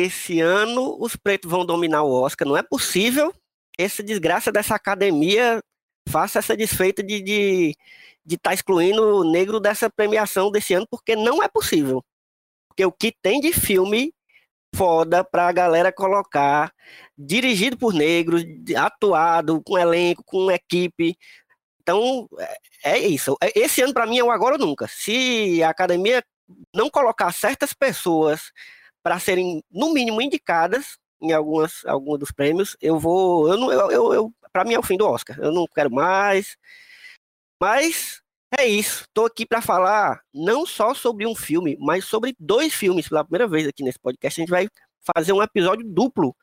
esse ano os pretos vão dominar o Oscar. Não é possível essa desgraça dessa academia faça essa desfeita de estar de, de tá excluindo o negro dessa premiação desse ano, porque não é possível. Porque o que tem de filme foda pra galera colocar, dirigido por negros, atuado, com elenco, com equipe. Então, é, é isso. Esse ano, para mim, é o agora ou nunca. Se a academia não colocar certas pessoas para serem, no mínimo, indicadas em algumas, alguns dos prêmios, eu vou. Eu não, eu, eu, eu para mim é o fim do Oscar. Eu não quero mais. Mas é isso. Estou aqui para falar não só sobre um filme, mas sobre dois filmes. Pela primeira vez aqui nesse podcast, a gente vai fazer um episódio duplo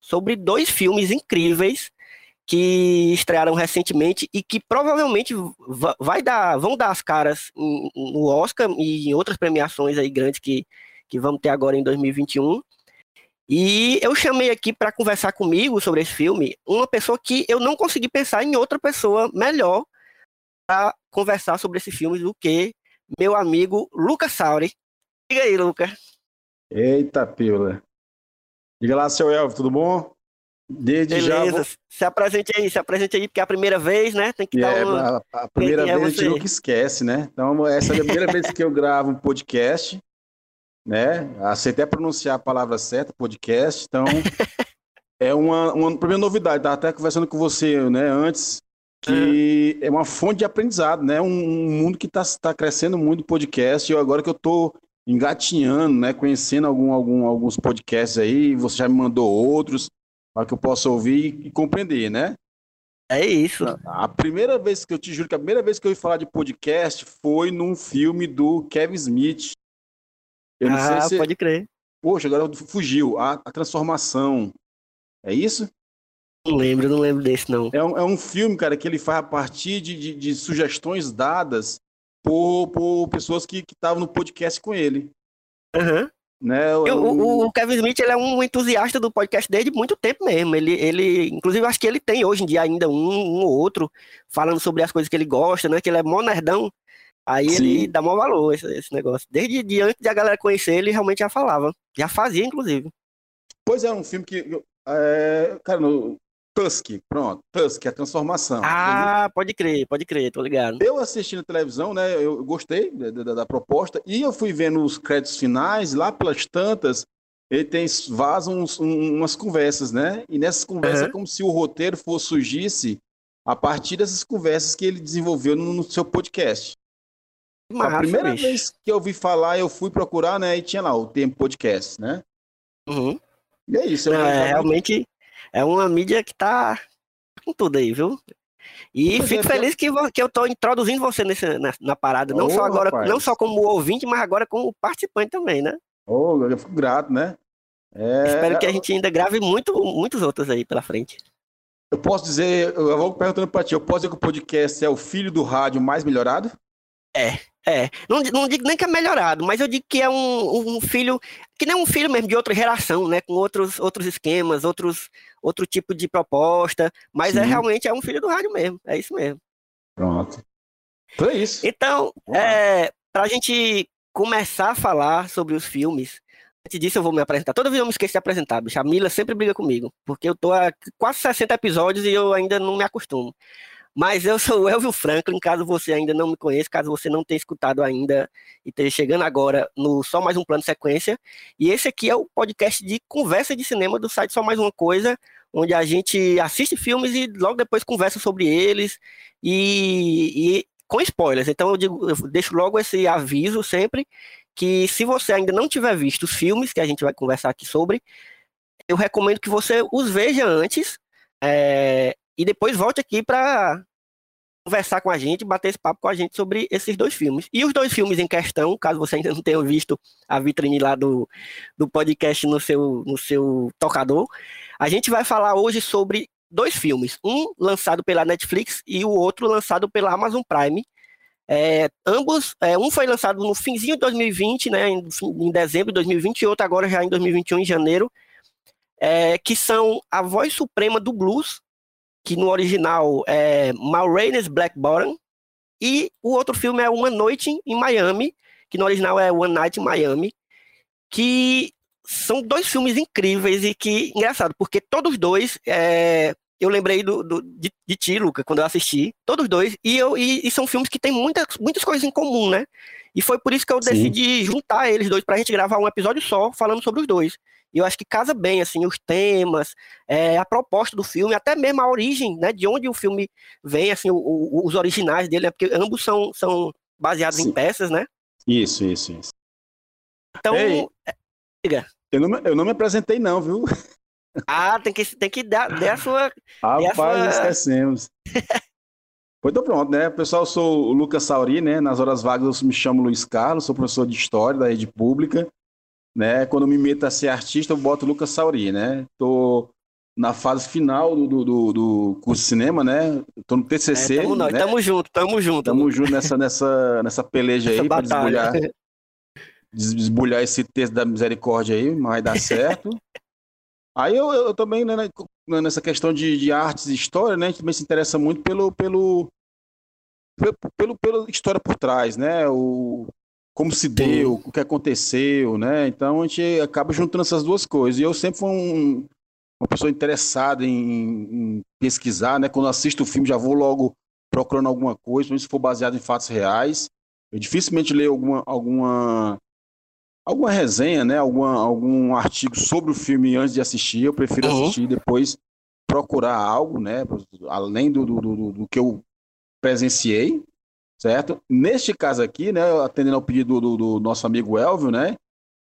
sobre dois filmes incríveis que estrearam recentemente e que provavelmente vai dar, vão dar as caras no Oscar e em outras premiações aí grandes que, que vamos ter agora em 2021. E eu chamei aqui para conversar comigo sobre esse filme uma pessoa que eu não consegui pensar em outra pessoa melhor para conversar sobre esse filme do que meu amigo Lucas Sauri. Diga aí, Lucas. Eita, pila. Diga lá, seu Elvio, tudo bom? Desde Beleza. já. Vou... Se apresente aí, se apresente aí, porque é a primeira vez, né? Tem que é, dar uma... a, a primeira Quem vez é a gente nunca esquece, né? Então, essa é a primeira vez que eu gravo um podcast, né? Até pronunciar a palavra certa, podcast. Então, é uma, uma primeira novidade. Estava até conversando com você, né, antes, que uhum. é uma fonte de aprendizado, né? Um, um mundo que está tá crescendo muito podcast. E agora que eu estou engatinhando, né? Conhecendo algum, algum, alguns podcasts aí, você já me mandou outros para que eu possa ouvir e compreender, né? É isso. A primeira vez que eu te juro que a primeira vez que eu ouvi falar de podcast foi num filme do Kevin Smith. Eu não ah, sei se... pode crer. Poxa, agora fugiu. A, a transformação. É isso? Não lembro, não lembro desse, não. É um, é um filme, cara, que ele faz a partir de, de, de sugestões dadas por, por pessoas que estavam no podcast com ele. Aham. Uhum. Né? O, o, o, Kevin Smith ele é um entusiasta do podcast desde muito tempo mesmo. Ele, ele, inclusive, acho que ele tem hoje em dia ainda um, um ou outro falando sobre as coisas que ele gosta, né? Que ele é mó nerdão. Aí Sim. ele dá maior valor esse, esse negócio. Desde de antes de a galera conhecer, ele realmente já falava. Já fazia, inclusive. Pois é, um filme que. É, cara, no, Tusk, pronto, Tusk, a transformação. Ah, entendeu? pode crer, pode crer, tô ligado. Eu assisti na televisão, né, eu gostei da, da, da, proposta, e eu fui vendo os créditos finais, lá pelas tantas, ele tem, vazam uns, um, umas conversas, né, e nessas conversas uhum. é como se o roteiro fosse, surgisse a partir dessas conversas que ele desenvolveu no, no seu podcast. Massa, a primeira bicho. vez que eu ouvi falar, eu fui procurar, né, e tinha lá o tempo podcast, né. Uhum. E é isso. Não, é, realmente é uma mídia que tá com tudo aí, viu? E pois fico é, feliz que, que eu tô introduzindo você nesse, na, na parada, não oh, só agora, rapaz. não só como ouvinte, mas agora como participante também, né? Oh, eu fico grato, né? É... Espero que a gente ainda grave muito, muitos outros aí pela frente. Eu posso dizer, eu vou perguntando pra ti, eu posso dizer que o podcast é o filho do rádio mais melhorado? É, é. Não, não digo nem que é melhorado, mas eu digo que é um, um filho, que nem um filho mesmo de outra geração, né? Com outros, outros esquemas, outros, outro tipo de proposta. Mas é Sim. é realmente é um filho do rádio mesmo. É isso mesmo. Pronto. Então é isso. Então, é, para a gente começar a falar sobre os filmes, Antes disso, eu vou me apresentar. Toda vez eu me esqueço de apresentar, bicho. A Mila sempre briga comigo, porque eu tô há quase 60 episódios e eu ainda não me acostumo. Mas eu sou o Elvio Franklin, caso você ainda não me conheça, caso você não tenha escutado ainda e esteja chegando agora no Só Mais Um Plano Sequência. E esse aqui é o podcast de conversa de cinema do site Só Mais Uma Coisa, onde a gente assiste filmes e logo depois conversa sobre eles e, e com spoilers. Então eu, digo, eu deixo logo esse aviso sempre que se você ainda não tiver visto os filmes que a gente vai conversar aqui sobre, eu recomendo que você os veja antes é, e depois volte aqui para conversar com a gente, bater esse papo com a gente sobre esses dois filmes. E os dois filmes em questão, caso você ainda não tenha visto a vitrine lá do, do podcast no seu, no seu tocador, a gente vai falar hoje sobre dois filmes, um lançado pela Netflix e o outro lançado pela Amazon Prime, é, ambos, é, um foi lançado no finzinho de 2020, né, em, em, dezembro de 2020, e outro agora já em 2021, em janeiro, é, que são A Voz Suprema do Blues, que no original é Maureen's Black Bottom, e o outro filme é Uma Noite em Miami, que no original é One Night in Miami, que são dois filmes incríveis e que, engraçado, porque todos dois é, eu lembrei do, do de, de, ti, Luca, quando eu assisti, todos dois, e, eu, e, e, são filmes que têm muitas, muitas coisas em comum, né? E foi por isso que eu Sim. decidi juntar eles dois pra gente gravar um episódio só falando sobre os dois. E eu acho que casa bem, assim, os temas, é, a proposta do filme, até mesmo a origem, né? De onde o filme vem, assim, o, o, os originais dele, né? Porque ambos são, são baseados Sim. em peças, né? Isso, isso, isso. Então, Ei, é. Eu não, eu não me apresentei, não, viu? Ah, tem que, tem que dar, dar a sua. Rapaz, sua... esquecemos. pois tô pronto, né? Pessoal, eu sou o Lucas Sauri, né? Nas horas vagas eu me chamo Luiz Carlos, sou professor de História da Rede Pública. Né? Quando me meto a ser artista, eu boto Lucas Sauri, né? Tô na fase final do, do, do curso de cinema, né? Tô no TCC. É, tamo, né? tamo junto, tamo junto. Tamo junto nessa, nessa, nessa peleja aí para desbulhar, desbulhar esse texto da misericórdia aí, mas vai dar certo. Aí eu, eu também, né, né, nessa questão de, de artes e história, né, a gente também se interessa muito pelo, pelo, pelo, pelo, pela história por trás, né, o, como se deu, o que aconteceu, né, então a gente acaba juntando essas duas coisas. E eu sempre fui um, uma pessoa interessada em, em, pesquisar, né, quando assisto o filme já vou logo procurando alguma coisa, se for baseado em fatos reais. Eu dificilmente leio alguma, alguma alguma resenha, né? Alguma, algum artigo sobre o filme antes de assistir. Eu prefiro uhum. assistir e depois procurar algo, né? Além do, do, do, do, que eu presenciei, certo? Neste caso aqui, né? Atendendo ao pedido do, do nosso amigo Elvio, né?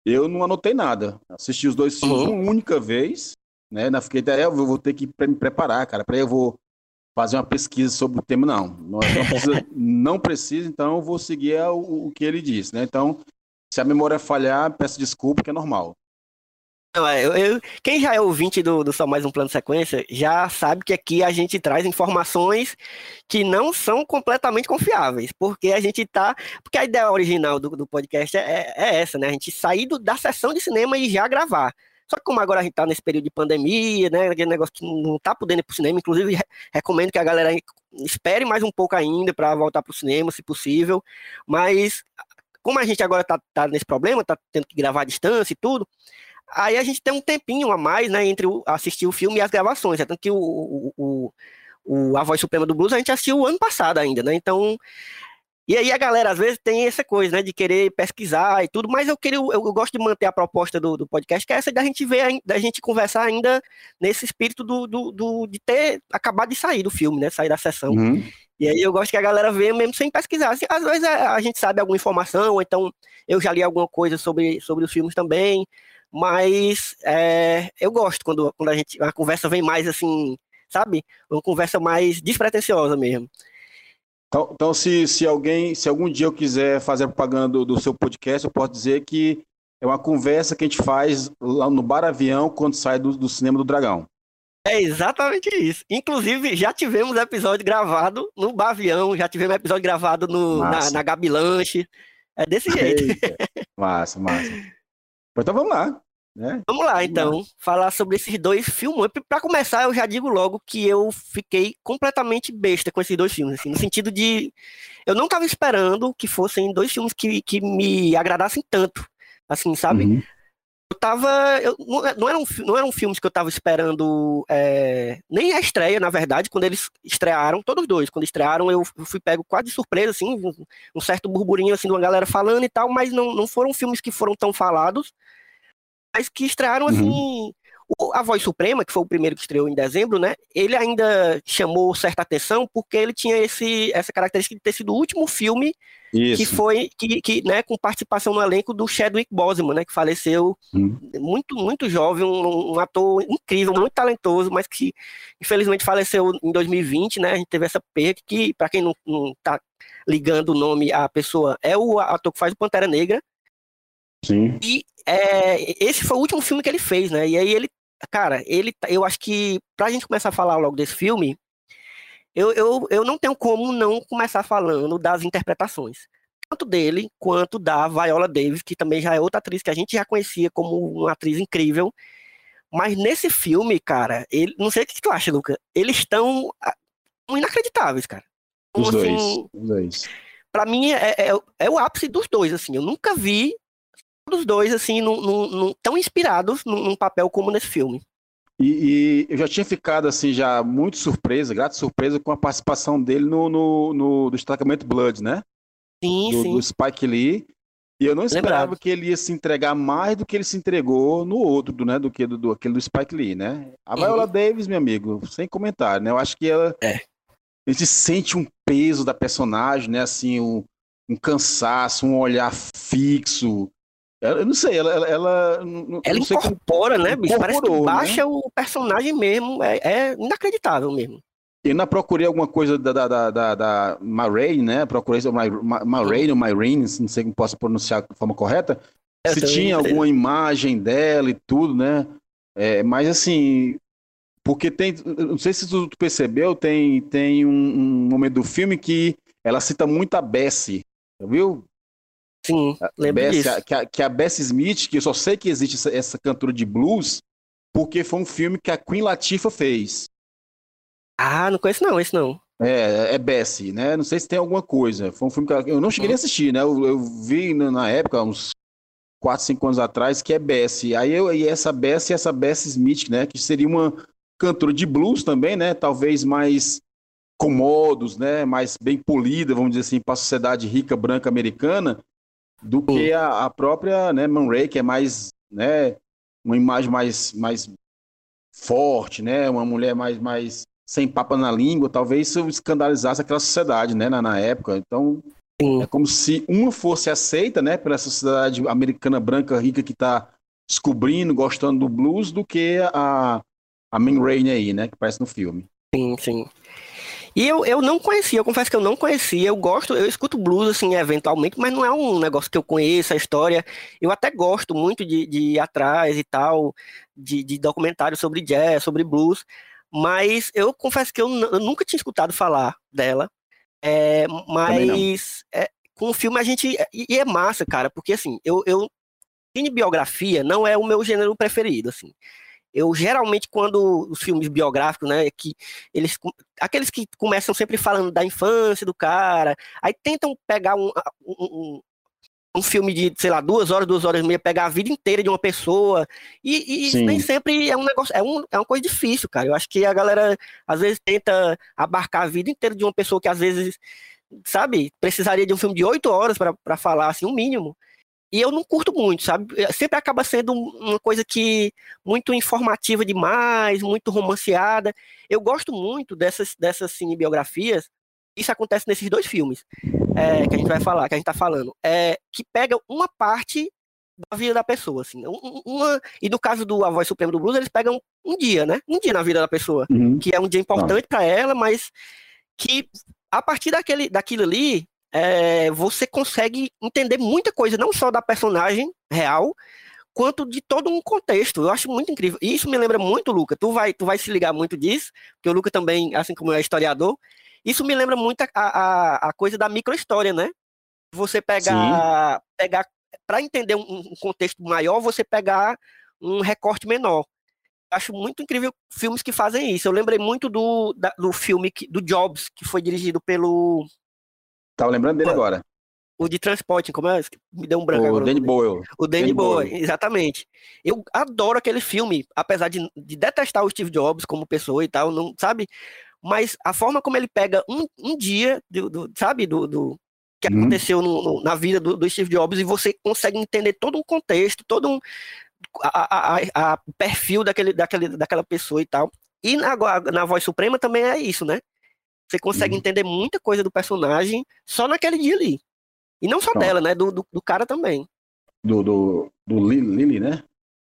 Eu não anotei nada. Assisti os dois filmes uhum. uma única vez, né? Na fiquei até, Elvio, eu vou ter que me preparar, cara. Para eu vou fazer uma pesquisa sobre o tema, não. Não, não precisa, não precisa, então eu vou seguir o, o que ele disse, né? Então, se a memória falhar, peço desculpa, que é normal. É, eu, eu, quem já é ouvinte do, do Só Mais Um Plano Sequência já sabe que aqui a gente traz informações que não são completamente confiáveis, porque a gente tá. Porque a ideia original do, do podcast é, é, essa, né? A gente sair da sessão de cinema e já gravar. Só que como agora a gente tá nesse período de pandemia, né? Aquele negócio que não tá podendo ir pro cinema, inclusive recomendo que a galera espere mais um pouco ainda para voltar pro cinema, se possível. Mas como a gente agora tá, tá nesse problema, tá tendo que gravar à distância e tudo, aí a gente tem um tempinho a mais, né, entre o, assistir o filme e as gravações. É tanto que o, o, o, A Voz Suprema do Blues a gente assistiu ano passado ainda, né? Então. E aí a galera às vezes tem essa coisa, né, de querer pesquisar e tudo, mas eu queria, eu, eu gosto de manter a proposta do, do, podcast, que é essa da gente ver, da gente conversar ainda nesse espírito do, do, do de ter acabado de sair do filme, né, sair da sessão. Uhum. E aí eu gosto que a galera veja mesmo sem pesquisar. Assim, às vezes a, a, gente sabe alguma informação, ou então eu já li alguma coisa sobre, sobre os filmes também, mas é, eu gosto quando, quando a gente a conversa vem mais assim, sabe? Uma conversa mais despretensiosa mesmo. Então, então se, se alguém, se algum dia eu quiser fazer propaganda do, do seu podcast, eu posso dizer que é uma conversa que a gente faz lá no Bar Avião quando sai do, do Cinema do Dragão. É exatamente isso. Inclusive, já tivemos episódio gravado no Bavião, já tivemos episódio gravado no, na, na Gabi Lanche. É desse jeito. Eita. Massa, massa. Então vamos lá. Né? Vamos lá, então, vamos lá. falar sobre esses dois filmes. Para começar, eu já digo logo que eu fiquei completamente besta com esses dois filmes, assim, no sentido de eu não estava esperando que fossem dois filmes que, que me agradassem tanto, assim, sabe? Uhum. Eu tava. Eu, não, eram, não eram filmes que eu tava esperando. É, nem a estreia, na verdade, quando eles estrearam, todos dois, quando estrearam, eu fui pego quase de surpresa, assim, um, certo burburinho assim de uma galera falando e tal, mas não, não foram filmes que foram tão falados, mas que estrearam assim. Uhum. O, a Voz Suprema, que foi o primeiro que estreou em dezembro, né? Ele ainda chamou certa atenção porque ele tinha esse, essa característica de ter sido o último filme Isso. que foi que, que, né, com participação no elenco do Chadwick Boseman, né? Que faleceu hum. muito muito jovem, um, um, ator incrível, muito talentoso, mas que infelizmente faleceu em 2020, né? A gente teve essa perda que para quem não, não tá ligando o nome à pessoa é o ator que faz o Pantera Negra. Sim. E é, esse foi o último filme que ele fez, né? E aí ele cara, ele, eu acho que pra gente começar a falar logo desse filme, eu, eu, eu não tenho como não começar falando das interpretações. Tanto dele quanto da Viola Davis, que também já é outra atriz que a gente já conhecia como uma atriz incrível. Mas nesse filme, cara, ele, não sei o que tu acha, Luca. Eles estão ah, inacreditáveis, cara. Os assim, dois. Os dois. Pra mim, é, é, é, o ápice dos dois, assim. Eu nunca vi os dois, assim, num, num, tão inspirados num, num, papel como nesse filme. E, e, eu já tinha ficado, assim, já muito surpresa, grata surpresa com a participação dele no, no, no destacamento Blood, né? Sim, do, sim. Do Spike Lee. E eu não esperava Lembrado. que ele ia se entregar mais do que ele se entregou no outro, do, né? Do que do, do aquele do Spike Lee, né? A uhum. Viola Davis, meu amigo, sem comentário, né? Eu acho que ela. É. A gente sente um peso da personagem, né? Assim, um, um cansaço, um olhar fixo, eu não sei, ela. Ela, ela, ela incorpora, né, bicho? Parece que baixa né? o personagem mesmo. É, é, inacreditável mesmo. Eu não procurei alguma coisa da, da, da, da, da né? Procurei Marraine ou Myrene, não sei como posso pronunciar de forma correta. Eu se tinha alguma imagem dela e tudo, né? É, mas assim, porque tem. Não sei se tu percebeu, tem, tem um, um momento do filme que ela cita muito a Bessie, viu? Sim, lembro Bess, disso. Que a, que a Bess Smith, que eu só sei que existe essa, essa cantora de blues, porque foi um filme que a Queen Latifah fez. Ah, não conheço não, esse não. É, é Bessie, né? Não sei se tem alguma coisa. Foi um filme que eu não cheguei a assistir, né? Eu, eu vi na época, uns 4, 5 anos atrás, que é Bessie. Aí eu, e essa Bessie, essa Bessie Smith, né? Que seria uma cantora de blues também, né? Talvez mais comodos, né? Mais bem polida, vamos dizer assim, para a sociedade rica branca americana do que a, a, própria né, Man Ray, que é mais, né, uma imagem mais, mais forte, né, uma mulher mais, mais sem papa na língua, talvez isso escandalizasse aquela sociedade, né, na, na época. Então, Sim. é como se uma fosse aceita, né, pela sociedade americana branca rica que está descobrindo, gostando do blues, do que a, a Man Ray aí, né, que aparece no filme. Sim, sim. E eu, eu não conhecia, eu confesso que eu não conhecia. Eu gosto, eu escuto blues, assim, eventualmente, mas não é um negócio que eu conheço a história. Eu até gosto muito de, de ir atrás e tal, de, de documentários sobre jazz, sobre blues, mas eu confesso que eu, eu nunca tinha escutado falar dela. É, mas é, com o filme a gente. E é massa, cara, porque assim, eu, eu. Cinebiografia não é o meu gênero preferido, assim. Eu geralmente, quando os filmes biográficos, né, que eles, aqueles que começam sempre falando da infância do cara, aí tentam pegar um, um, um filme de, sei lá, duas horas, duas horas e meia, pegar a vida inteira de uma pessoa, e, e nem sempre é um negócio, é, um, é uma coisa difícil, cara. Eu acho que a galera, às vezes, tenta abarcar a vida inteira de uma pessoa que, às vezes, sabe, precisaria de um filme de oito horas para falar, assim, o um mínimo. E eu não curto muito, sabe? É, sempre acaba sendo uma coisa que muito informativa demais, muito romanceada. Eu gosto muito dessas, dessas cinebiografias. Isso acontece nesses dois filmes é, que a gente vai falar, que a gente tá falando. É, que pega uma parte da vida da pessoa, assim. Uma, e no caso do A Voz Suprema do Blues, eles pegam um dia, né? Um dia na vida da pessoa. Uhum. Que é um dia importante para ela, mas que a partir daquele, daquilo ali, é, você consegue entender muita coisa, não só da personagem real, quanto de todo um contexto. Eu acho muito incrível. E isso me lembra muito, Luca. Tu vai, tu vai se ligar muito disso, porque o Luca também, assim como é historiador, isso me lembra muito a, a, a coisa da microhistória, né? Você pegar, pegar para entender um, um, contexto maior, você pegar um recorte menor. Acho muito incrível filmes que fazem isso. Eu lembrei muito do, da, do filme que, do Jobs, que foi dirigido pelo Tava lembrando dele agora. o de transporte, como é? Me deu um branco o agora. Danny Boyle. O Danny, Danny Boyle, Boyle, exatamente. Eu adoro aquele filme, apesar de, de, detestar o Steve Jobs como pessoa e tal, não sabe? Mas a forma como ele pega um, um dia, do, do sabe, do, do que uhum. aconteceu no, no, na vida do, do, Steve Jobs e você consegue entender todo um contexto, todo um a, a, a perfil daquele, daquele, daquela pessoa e tal. E na, na Voz Suprema também é isso, né? Você consegue uhum. entender muita coisa do personagem só naquele dia ali. E não só Pronto. dela, né? Do, do, do, cara também. Do, do, do Lily, né?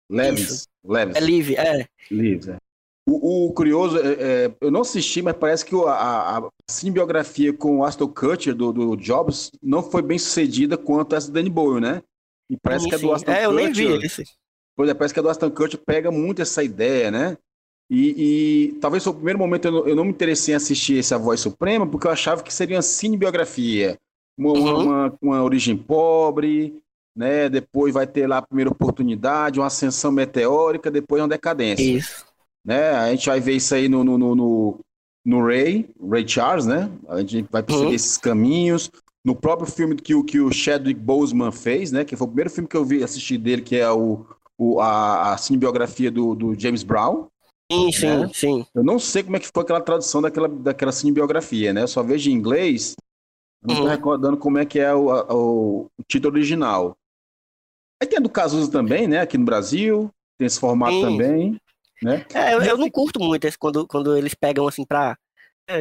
Leves. Leves. É Liv, é. Leves, é. O, o curioso, é, é, eu não assisti, mas parece que a, a simbiografia com o Aston Kutcher do, do Jobs não foi bem sucedida quanto essa do Danny Boyle, né? E parece sim, que a do Aston é, Kutcher... É, eu nem vi esse. Pois é, parece que a do Aston Kutcher pega muito essa ideia, né? E, e, talvez foi o primeiro momento eu não, eu não, me interessei em assistir essa Voz Suprema, porque eu achava que seria uma cinebiografia, uma, uhum. uma, uma, origem pobre, né? Depois vai ter lá a primeira oportunidade, uma ascensão meteórica, depois uma decadência. Isso. Né? A gente vai ver isso aí no, no, no, no, no Ray, Ray Charles, né? A gente vai perceber uhum. esses caminhos. No próprio filme que o, que o Chadwick Boseman fez, né? Que foi o primeiro filme que eu vi assistir dele, que é o, o a, a cinebiografia do, do James Brown. Sim, sim, né? sim. Eu não sei como é que foi aquela tradução daquela, daquela cinebiografia, né? Eu só vejo em inglês, não estou uhum. recordando como é que é o, o, o, título original. Aí tem a do Cazuza também, né? Aqui no Brasil, tem esse formato sim. também, né? É, eu, eu, não curto muito esse, quando, quando eles pegam assim pra... É,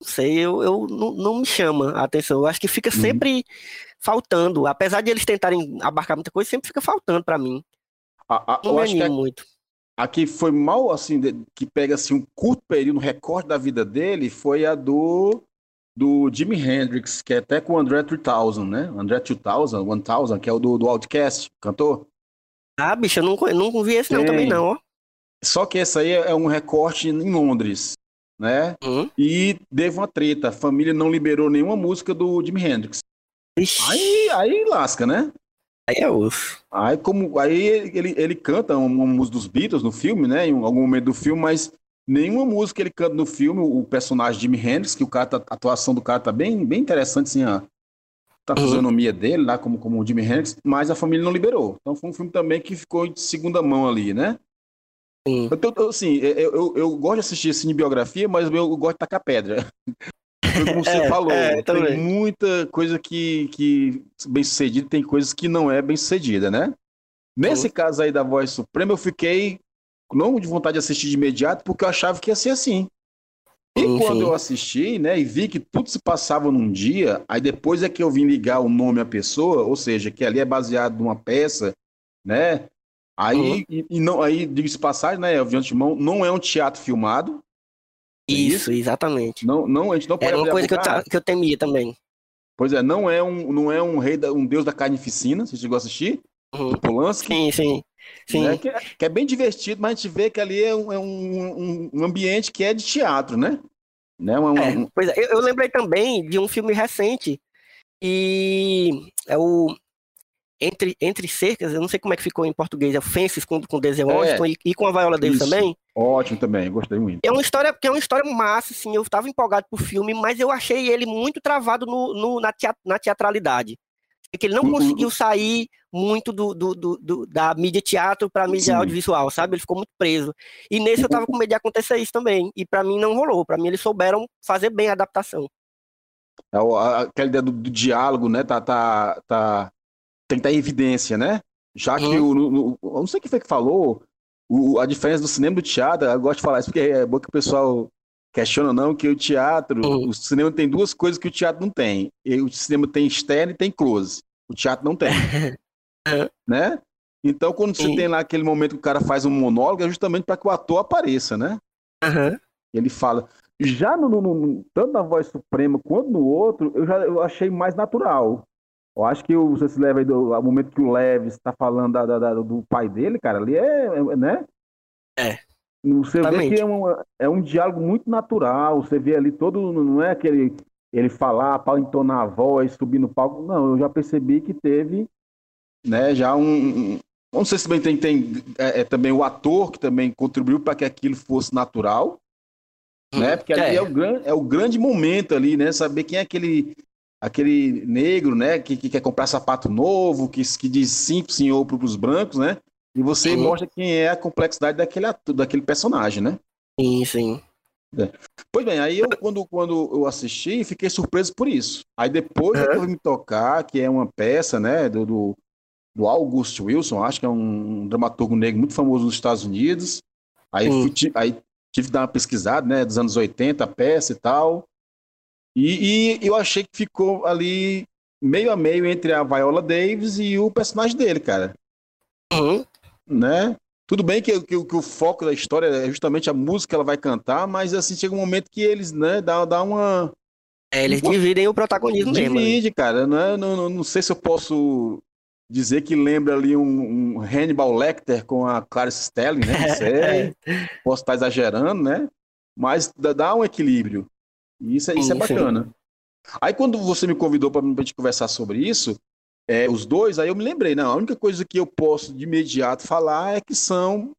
não sei, eu, eu não, não me chama a atenção. Eu acho que fica uhum. sempre faltando. Apesar de eles tentarem abarcar muita coisa, sempre fica faltando para mim. A, a, não me animo é... muito a que foi mal, assim, de, que pega assim, um curto período, um recorte da vida dele, foi a do do Jimi Hendrix, que é até com o André 3000, né? André 2000, 1000, que é o do, do Outcast, cantor. Ah, bicho, eu não, não vi esse não também não, ó. Só que esse aí é um recorte em Londres, né? Uhum. E teve uma treta, a família não liberou nenhuma música do Jimi Hendrix. Ixi. Aí, aí lasca, né? Aí é osso. Aí, como, aí ele, ele canta uma música dos Beatles no filme, né? Em algum momento do filme, mas nenhuma música ele canta no filme, o personagem Jimi Hendrix, que o cara tá, a atuação do cara tá bem, bem interessante, assim, a, a uhum. fisionomia dele lá, como, como o Jimi Hendrix, mas a família não liberou. Então foi um filme também que ficou de segunda mão ali, né? Sim. Eu, assim, eu, eu, eu, gosto de assistir cinebiografia, mas eu, eu gosto de tacar pedra. Como você é, falou, é, tem muita coisa que, que bem sucedida, tem coisas que não é bem sucedida, né? Nesse uhum. caso aí da Voz Suprema, eu fiquei não de vontade de assistir de imediato, porque eu achava que ia ser assim. E uhum. quando eu assisti, né, e vi que tudo se passava num dia, aí depois é que eu vim ligar o nome à pessoa, ou seja, que ali é baseado numa peça, né? Aí, uhum. e, e, não, aí, diga-se passagem, né, eu vi antemão, não é um teatro filmado, isso, exatamente. Não, não, a gente não pode Era uma coisa que eu, que eu temia também. Pois é, não é um, não é um rei, da, um deus da carnificina, você chegou a assistir? Uhum. Polanski. Sim, sim. sim. Né? Que, que, é bem divertido, mas a gente vê que ali é um, é um, um ambiente que é de teatro, né? né? Um, é, pois é, eu, eu lembrei também de um filme recente e é o entre, entre cercas, eu não sei como é que ficou em português, é Fences com, com Denzel Washington é, e, e, com a Viola dele também. Ótimo também, gostei muito. É uma história que é uma história massa, assim, eu estava empolgado pro filme, mas eu achei ele muito travado no, no na, teat, na teatralidade. É que ele não uhum. conseguiu sair muito do, do, do, do da mídia teatro para mídia Sim. audiovisual, sabe? Ele ficou muito preso. E nesse eu tava com medo de acontecer isso também. E para mim não rolou. Para mim eles souberam fazer bem a adaptação. É aquela ideia do, do diálogo, né? Tá, tá, tá em evidência, né? Já que uhum. o, o, não sei quem foi que falou, o, a diferença do cinema e do teatro, eu gosto de falar isso porque é bom que o pessoal questiona não que o teatro, uhum. o cinema tem duas coisas que o teatro não tem. O cinema tem externo e tem close. O teatro não tem. uhum. Né? Então, quando você tem lá aquele momento que o cara faz um monólogo, é justamente para que o ator apareça, né? Ele fala. Já no, no, no, tanto na voz suprema quanto no outro, eu já eu achei mais natural. Eu acho que você se leva aí do ao momento que o Leves está falando da, da, da, do pai dele, cara, ali é, é né? É. Você vê que é um, é um diálogo muito natural, você vê ali todo, não é aquele ele falar para entonar a voz, subir no palco. Não, eu já percebi que teve, né, já um, não sei se bem tem, tem é, é, também o ator que também contribuiu para que aquilo fosse natural, né? Porque ali é. é, o grande, é o grande momento ali, né? Saber quem é aquele aquele negro, né, que, que quer comprar sapato novo, que, que diz sim senhor para os brancos, né? E você sim. mostra quem é a complexidade daquele, daquele personagem, né? Sim, sim. É. Pois bem, aí eu, quando, quando eu assisti, fiquei surpreso por isso. Aí depois é. eu me tocar, que é uma peça, né, do, do, do August Wilson, acho que é um dramaturgo negro muito famoso nos Estados Unidos. Aí, fui, aí tive que dar uma pesquisada, né, dos anos 80, a peça e tal. E, e, eu achei que ficou ali meio a meio entre a Viola Davis e o personagem dele, cara. Uhum. Né? Tudo bem que, que, que, o foco da história é justamente a música que ela vai cantar, mas assim, chega um momento que eles, né, dá, dá uma. É, eles uma... dividem o protagonismo Divide, mesmo. Divide, cara. Né? Não, não, não sei se eu posso dizer que lembra ali um, um Hannibal Lecter com a Clarice Stelling, né? Não sei. posso estar exagerando, né? Mas dá um equilíbrio. E isso, é, isso é bacana. Aí quando você me convidou para a gente conversar sobre isso, é, os dois, aí eu me lembrei, não, a única coisa que eu posso de imediato falar é que são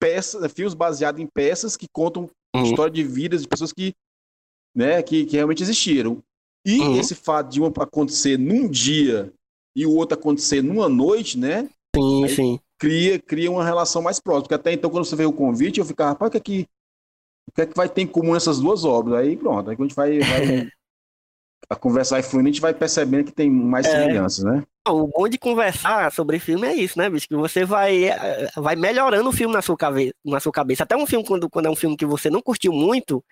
peças, filmes baseados em peças que contam uhum. história de vidas de pessoas que, né, que, que realmente existiram. E uhum. esse fato de um acontecer num dia e o outro acontecer numa noite, né? Sim, sim. Cria, cria uma relação mais próxima. Porque até então, quando você veio o convite, eu ficava, rapaz, que é que o que é que vai ter em comum essas duas obras? Aí pronto, aí a gente vai, vai a conversar e fluindo, a gente vai percebendo que tem mais é. semelhanças, né? O bom de conversar sobre filme é isso, né, bicho? Que você vai, eh, vai melhorando o filme na sua, cabeça, na sua cabeça. Até um filme, quando, quando é um filme que você não curtiu muito,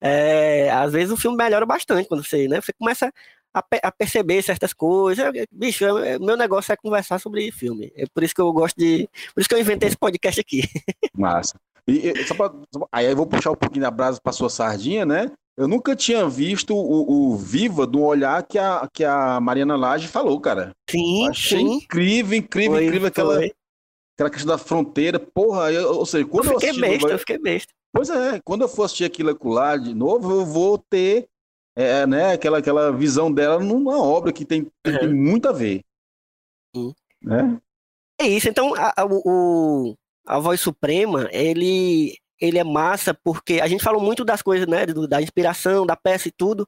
é, às vezes o filme melhora bastante quando você, né? Você começa a, a perceber certas coisas. Bicho, é, meu negócio é conversar sobre filme. É por isso que eu gosto de. Por isso que eu inventei esse podcast aqui. Massa. E, e, pra, aí eu vou puxar um pouquinho da brasa para sua sardinha, né? Eu nunca tinha visto o, o Viva do olhar que a, que a Mariana Lage falou, cara. Sim, achei sim. incrível, incrível, foi, incrível aquela, foi. aquela questão da fronteira. Porra, eu, ou seja, quando eu fiquei eu besta, eu fiquei besta. Pois é, quando eu for assistir aquilo lá de novo, eu vou ter é, né, aquela, aquela visão dela numa obra que tem, uhum. tem muito a ver. Sim. Né? É isso, então a, a, o, a voz suprema, ele, ele é massa porque a gente falou muito das coisas, né, da inspiração, da peça e tudo,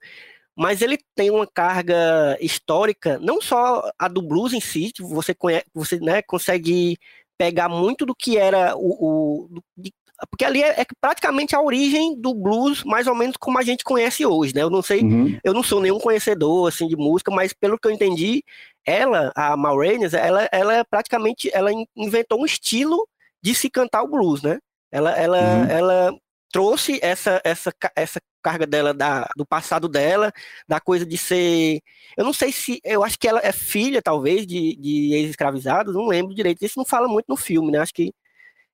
mas ele tem uma carga histórica, não só a do blues em si, você conhece, você né, consegue pegar muito do que era o, o de, porque ali é, é, praticamente a origem do blues, mais ou menos como a gente conhece hoje, né? Eu não sei, uhum. eu não sou nenhum conhecedor assim de música, mas pelo que eu entendi, ela, a Ma ela, ela praticamente ela inventou um estilo de se cantar o blues, né? Ela, ela, uhum. ela trouxe essa, essa, essa carga dela da, do passado dela, da coisa de ser. Eu não sei se. Eu acho que ela é filha, talvez, de, de ex-escravizados, não lembro direito. Isso não fala muito no filme, né? Acho que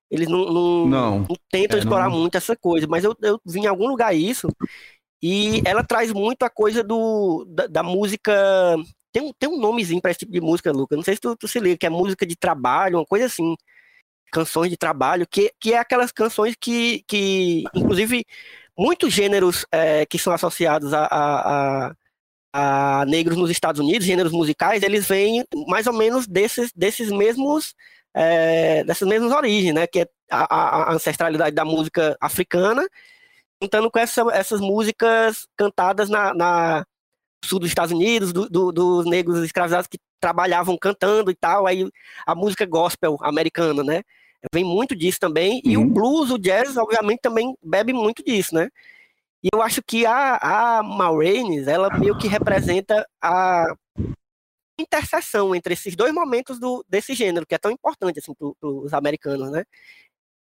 eles não, não, não. não tentam é, explorar não... muito essa coisa, mas eu, eu vi em algum lugar isso. E ela traz muito a coisa do, da, da música. Tem um, tem um nomezinho para esse tipo de música, Luca. Não sei se tu, tu se liga, que é música de trabalho, uma coisa assim canções de trabalho, que, que é aquelas canções que, que inclusive, muitos gêneros é, que são associados a, a, a, a, negros nos Estados Unidos, gêneros musicais, eles vêm mais ou menos desses, desses mesmos, é, dessas mesmas origens, né? Que é a, a ancestralidade da música africana, juntando com essa, essas músicas cantadas na, na sul dos Estados Unidos, do, do, dos negros escravizados que trabalhavam cantando e tal, aí a música gospel americana, né? Vem muito disso também, uhum. e o uhum. blues, o jazz, obviamente, também bebe muito disso, né? E eu acho que a, a Maureenes, ela meio que representa a interseção entre esses dois momentos do, desse gênero, que é tão importante, assim, para os americanos, né?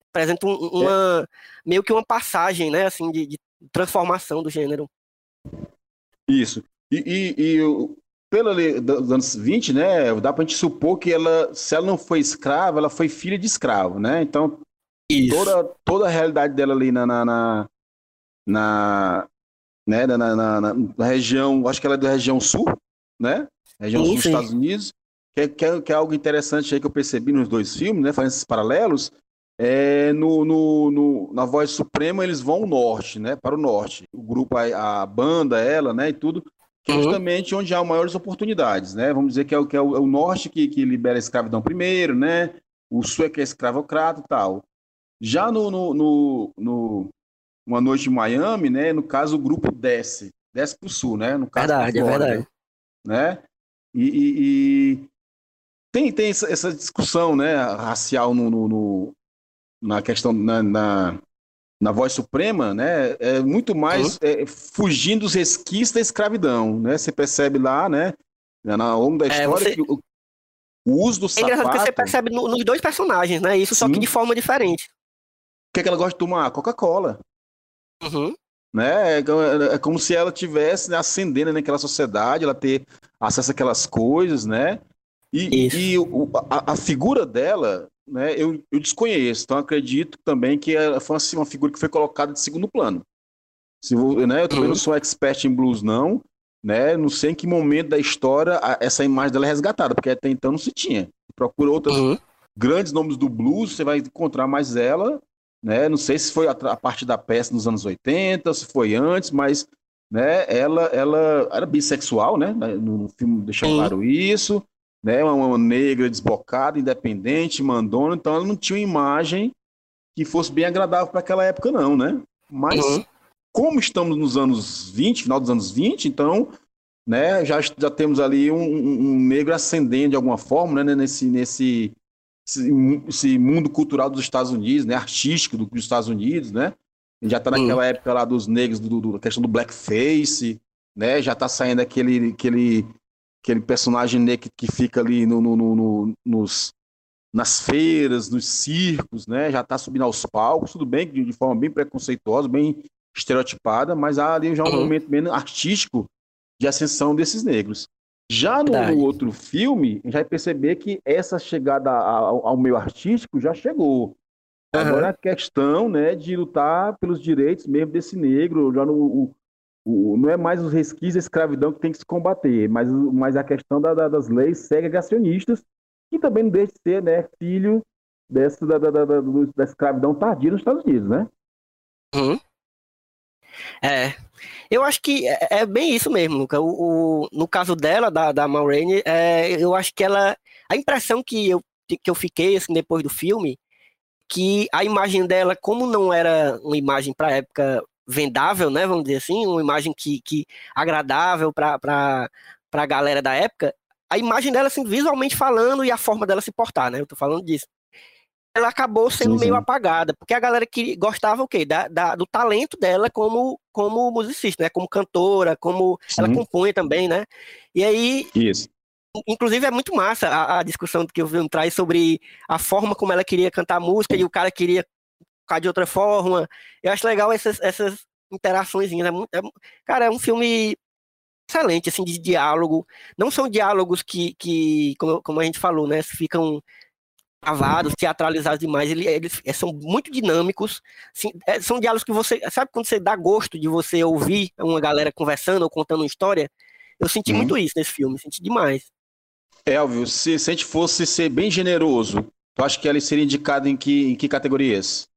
Representa um, uma, meio que uma passagem, né, assim, de, de transformação do gênero. Isso. E, e, e pela lei dos anos 20, né, dá pra gente supor que ela, se ela não foi escrava, ela foi filha de escravo, né? Então, toda, toda a realidade dela ali na, na, na, na né, na, na, na, na, região, acho que ela é da região sul, né? Região sul dos Estados Unidos, que é, que, é, que é algo interessante aí que eu percebi nos dois filmes, né? Fazendo esses paralelos, é, no, no, no, na Voz Suprema eles vão ao norte, né? Para o norte. O grupo, a, a banda, ela, né? E tudo que é uhum. justamente onde há maiores oportunidades, né? Vamos dizer que é o, que é o, é o norte que, que libera a escravidão primeiro, né? O sul é que é escravocrata e tal. Já no, no, no, no Uma Noite em Miami, né? No caso, o grupo desce desce para o sul, né? No caso verdade, é verdade. Né? E, e, e, tem, tem essa discussão né, racial no, no, no na questão, na, na, na, voz suprema, né? É muito mais uhum. é, fugindo dos resquícios da escravidão, né? Você percebe lá, né? Na longo da é, história, é, você... que o, o, uso do sapato... É engraçado que você percebe no, nos dois personagens, né? Isso Sim. só que de forma diferente. O que, é que ela gosta de tomar? Coca-Cola. Uhum. Né? É, é, como se ela tivesse né, ascendendo naquela sociedade, ela ter acesso àquelas coisas, né? E, e o, a, a, figura dela, né, eu, eu desconheço, então acredito também que ela foi assim, uma figura que foi colocada de segundo plano. Se, né, eu também não sou expert em blues, não, né? Não sei em que momento da história a, essa imagem dela é resgatada, porque até então não se tinha. Procura outros uhum. grandes nomes do blues, você vai encontrar mais ela, né? Não sei se foi a, a parte da peça nos anos 80, se foi antes, mas né, ela, ela era bissexual, né? No, no filme deixa claro isso né? Uma, uma negra desbocada, independente, mandona, então ela não tinha uma imagem que fosse bem agradável para aquela época, não, né? Mas uhum. como estamos nos anos 20, final dos anos 20, então, né, já, já temos ali um, um negro ascendendo de alguma forma, né, nesse, nesse esse, mundo cultural dos Estados Unidos, né, artístico dos Estados Unidos, né? Já está naquela uhum. época lá dos negros, do, do, da questão do blackface, né? Já está saindo aquele, aquele aquele personagem negro que fica ali no, no, no, nos, nas feiras, nos circos, né? Já está subindo aos palcos, tudo bem, de forma bem preconceituosa, bem estereotipada, mas há ali já um momento bem artístico de ascensão desses negros. Já no, no, outro filme, a gente vai perceber que essa chegada ao, ao meio artístico já chegou. Uhum. Agora a questão né, de lutar pelos direitos mesmo desse negro, já no, o, o, não é mais os resquícios da escravidão que tem que se combater, mas, mas a questão da, da, das leis segregacionistas, que também não deixa de ser né, filho dessa, da, da, escravidão tardia nos Estados Unidos, né? Uhum. É, eu acho que é, é bem isso mesmo, Luca. O, o, no caso dela, da, da Maureen, é, eu acho que ela. A impressão que eu, que eu fiquei assim, depois do filme, que a imagem dela, como não era uma imagem para a época vendável, né? Vamos dizer assim, uma imagem que, que agradável para a galera da época, a imagem dela, assim, visualmente falando e a forma dela se portar, né? Eu tô falando disso. Ela acabou sendo sim, meio apagada, porque a galera que gostava o quê? Da, da, do talento dela como, como musicista, né? Como cantora, como sim. ela compõe também, né? E aí. Isso. Inclusive é muito massa a, a discussão que o filme traz sobre a forma como ela queria cantar a música e o cara queria tocar de outra forma. Eu acho legal essas, essas interações. É, é, cara, é um filme excelente, assim, de diálogo. Não são diálogos que, que como, como a gente falou, né, ficam gravados, teatralizados demais. Eles, eles é, são muito dinâmicos. Assim, é, são diálogos que você. Sabe quando você dá gosto de você ouvir uma galera conversando ou contando uma história? Eu senti uhum. muito isso nesse filme, senti demais. Elvio, se, se a gente fosse ser bem generoso, tu acha que ele seria indicado em que, em que categorias?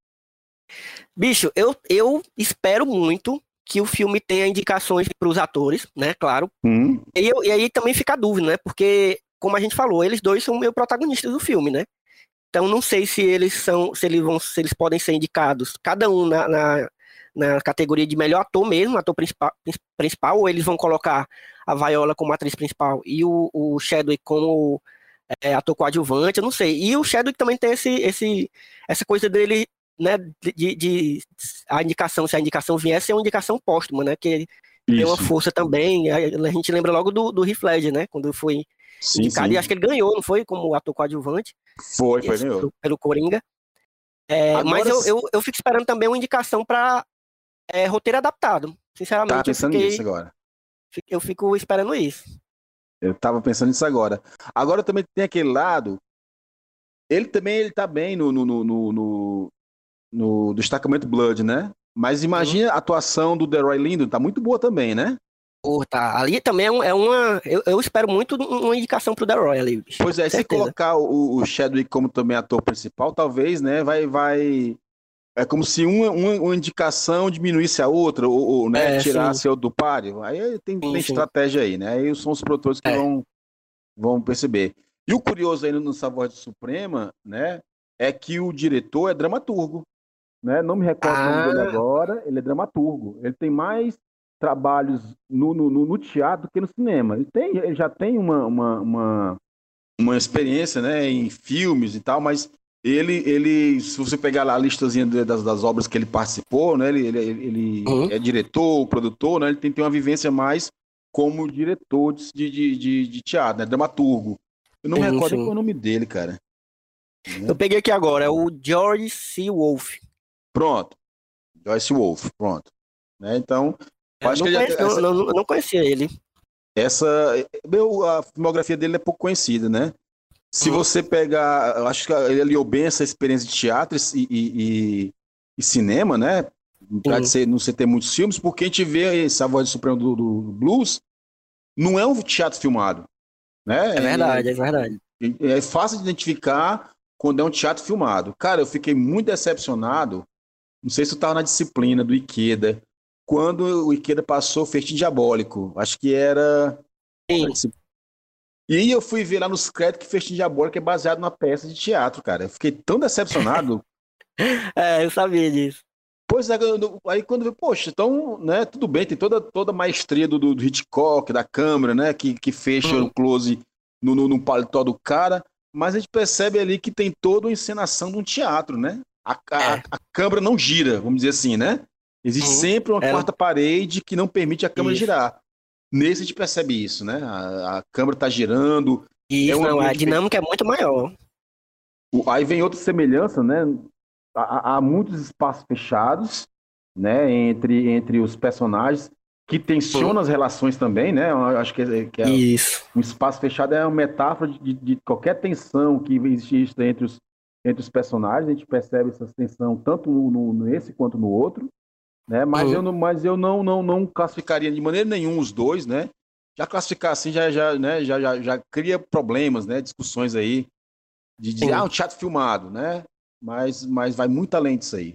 Bicho, eu, eu espero muito que o filme tenha indicações para os atores, né? Claro. Hum. E, eu, e, aí também fica a dúvida, né? Porque, como a gente falou, eles dois são meio protagonistas do filme, né? Então não sei se eles são, se eles vão, se eles podem ser indicados, cada um na, na, na categoria de melhor ator mesmo, ator principal, principal, ou eles vão colocar a Viola como atriz principal e o, o Chadwick como é, ator coadjuvante, eu não sei. E o Chadwick também tem esse, esse, essa coisa dele né, de, de, a indicação, se a indicação viesse, é uma indicação póstuma, né? Que Isso. tem uma força também. A, a, gente lembra logo do, do Heath Ledger, né? Quando foi sim, indicado, sim. e acho que ele ganhou, não foi? Como ator coadjuvante. Foi, foi, ganhou. Pelo, pelo Coringa. É, Agora, mas eu, eu, eu, fico esperando também uma indicação para é, roteiro adaptado. Sinceramente. Tá pensando fiquei, nisso agora. Eu fico esperando isso. Eu tava pensando nisso agora. Agora também tem aquele lado. Ele também ele tá bem no, no, no, no, no destacamento Blood, né? Mas imagina a atuação do Deroy Lindo, tá muito boa também, né? Pô, tá. Ali também é, é uma. Eu, eu, espero muito uma indicação pro Deroy ali. Bicho. Pois é, se colocar o, o Chadwick como também ator principal, talvez, né? Vai. vai... É como se uma, uma, uma indicação diminuísse a outra, ou, ou né, é, tirasse o do páreo. Aí tem, tem sim. estratégia aí, né? Aí são os produtores que é. vão, vão perceber. E o curioso ainda no Sabor de Suprema, né? É que o diretor é dramaturgo né? Não me recordo ah. o nome dele ah. agora. Ele é dramaturgo. Ele tem mais trabalhos no, no, no, teatro do que no cinema. Ele, tem, ele já tem uma, uma, uma, uma experiência né, em filmes e tal, mas ele, ele, se você pegar lá a listazinha das, das obras que ele participou, né, ele, ele, ele uhum. é diretor, produtor, né, ele tem, tem uma vivência mais como diretor de, de, de, de teatro, né, dramaturgo. Eu não sim, recordo sim. é o nome dele, cara. Eu peguei aqui agora, é o George C. Wolfe. Pronto. Joyce Wolfe, pronto. Né, então, eu acho não, que essa, não, não, conhecia ele. Essa, meu, a filmografia dele é pouco conhecida, né? Se uhum. você pegar, eu acho que ele aliou bem essa experiência de teatro e, e, e cinema, né? De ser, não ser ter muitos filmes, porque a gente vê essa voz suprema do, do, blues, não é um teatro filmado. Né? É verdade, é, é verdade. É fácil de identificar quando é um teatro filmado. Cara, eu fiquei muito decepcionado. Não sei se tu estava na disciplina do Ikeda, quando o Ikeda passou Festim Diabólico. Acho que era. Sim. E aí eu fui ver lá nos créditos que Festim Diabólico é baseado numa peça de teatro, cara. Eu fiquei tão decepcionado. é, eu sabia disso. Pois é, aí quando eu poxa, então, né, tudo bem, tem toda, toda a maestria do, do Hitchcock, da câmera, né, que, que fecha hum. o close no, no, no, paletó do cara, mas a gente percebe ali que tem toda a encenação de um teatro, né? A, a, é. a câmera não gira, vamos dizer assim, né? Existe uhum. sempre uma quarta parede que não permite a câmera isso. girar. Nesse a gente percebe isso, né? A, a câmera está girando. Isso, é não, a dinâmica é muito maior. O, aí vem outra semelhança, né? Há, há, muitos espaços fechados, né? Entre, entre os personagens que tensiona as relações também, né? Eu acho que, é, que é um espaço fechado é uma metáfora de, de, qualquer tensão que existe entre os, entre os personagens. A gente percebe essa tensão tanto no, no, nesse quanto no outro. Né? Mas, uhum. eu, não, mas eu não, não, não classificaria de maneira nenhuma os dois, né? Já classificar assim já, já, né? já, já, já cria problemas, né? Discussões aí de dizer, ah, um teatro filmado, né? Mas, mas vai muito além disso aí.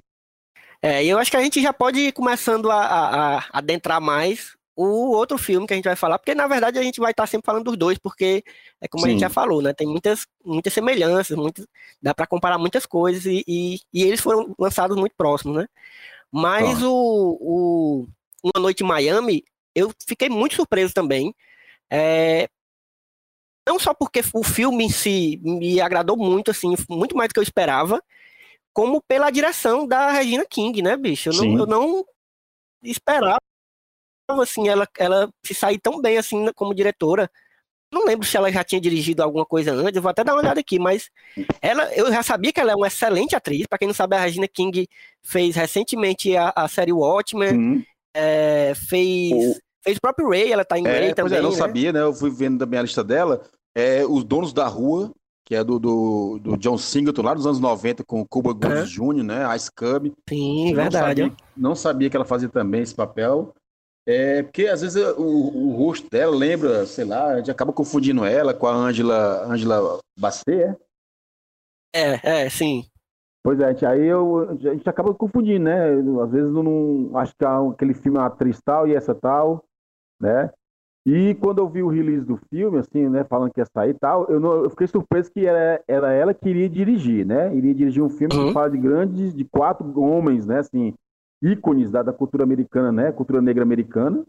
É, eu acho que a gente já pode ir começando a, a, a, adentrar mais o outro filme que a gente vai falar, porque na verdade a gente vai estar sempre falando dos dois, porque é como Sim. a gente já falou, né? Tem muitas, muitas semelhanças, muitas, dá para comparar muitas coisas e, e, e, eles foram lançados muito próximos, né? Mas o, o Uma Noite em Miami, eu fiquei muito surpreso também. É, não só porque o filme em si me agradou muito, assim, muito mais do que eu esperava, como pela direção da Regina King, né, bicho? Eu, não, eu não, esperava, assim, ela, ela se sair tão bem, assim, como diretora. Não lembro se ela já tinha dirigido alguma coisa antes, eu vou até dar uma olhada aqui, mas ela, eu já sabia que ela é uma excelente atriz. Para quem não sabe, a Regina King fez recentemente a, a série Watchmen, é, fez, o... fez o próprio Ray, ela tá em é, Ray também. É, não né? sabia, né? Eu fui vendo também a lista dela. É, Os Donos da Rua, que é do, do, do John Singleton, lá dos anos 90, com Cuba Gooding Jr., né? Ice Cub. Sim, verdade. Sabia, não sabia que ela fazia também esse papel. É, porque às vezes o, o, rosto dela lembra, sei lá, a gente acaba confundindo ela com a Angela, Angela Basset, é? É, é, sim. Pois é, aí eu, a gente acaba confundindo, né? Às vezes não, não acho que aquele filme é uma atriz tal e essa tal, né? E quando eu vi o release do filme, assim, né, falando que ia sair e tal, eu, não, eu fiquei surpreso que era, era ela que iria dirigir, né? Iria dirigir um filme uhum. que fala de grandes, de quatro homens, né, assim, ícones da, da cultura americana, né? Cultura negra americana,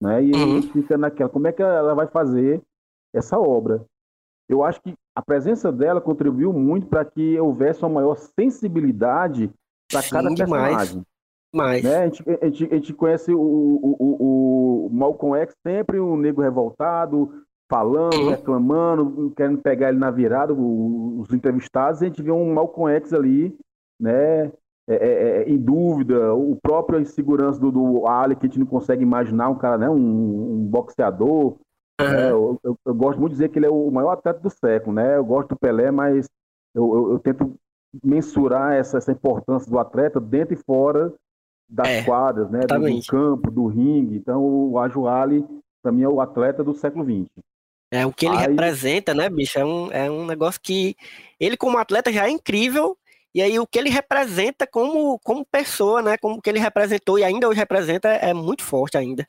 né? E uhum. fica naquela, como é que ela vai fazer essa obra? Eu acho que a presença dela contribuiu muito para que houvesse uma maior sensibilidade para cada personagem. Mais. Né? A, gente, a, gente, a, gente, conhece o, o, o, Malcolm X sempre um negro revoltado, falando, uhum. reclamando, querendo pegar ele na virada, os entrevistados, a gente vê um Malcolm X ali, né, é, é, é, em dúvida, o próprio insegurança do, do Ali, que a gente não consegue imaginar, um cara, né, um, um boxeador. Uhum. Né, eu, eu, eu, gosto muito de dizer que ele é o maior atleta do século, né? Eu gosto do Pelé, mas eu, eu tento mensurar essa, essa, importância do atleta dentro e fora das é, quadras, né? Do, do, campo, do ringue. Então, o Ajo Ali, para mim, é o atleta do século XX. É, o que ele Aí... representa, né, bicho? É um, é um negócio que ele, como atleta, já é incrível, e aí o que ele representa como, como pessoa, né? Como que ele representou e ainda hoje representa é muito forte ainda.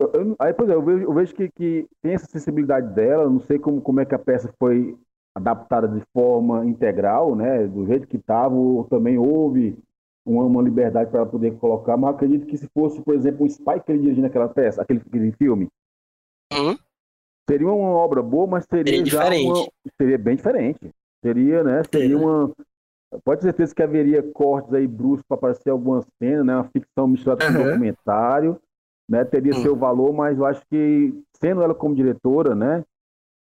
Eu, eu, aí, pois é, eu vejo, eu vejo que, que, tem essa sensibilidade dela, não sei como, como é que a peça foi adaptada de forma integral, né? Do jeito que estava, ou também houve uma, uma liberdade para ela poder colocar, mas acredito que se fosse, por exemplo, um Spike que ele dirigindo aquela peça, aquele, aquele filme, uhum. seria uma obra boa, mas seria, seria diferente. Uma, seria bem diferente. Seria, né? Seria uma. Pode ter certeza que haveria cortes aí bruscos para aparecer algumas cenas, né? Uma ficção misturada uhum. com um documentário, né? Teria uhum. seu valor, mas eu acho que, sendo ela como diretora, né?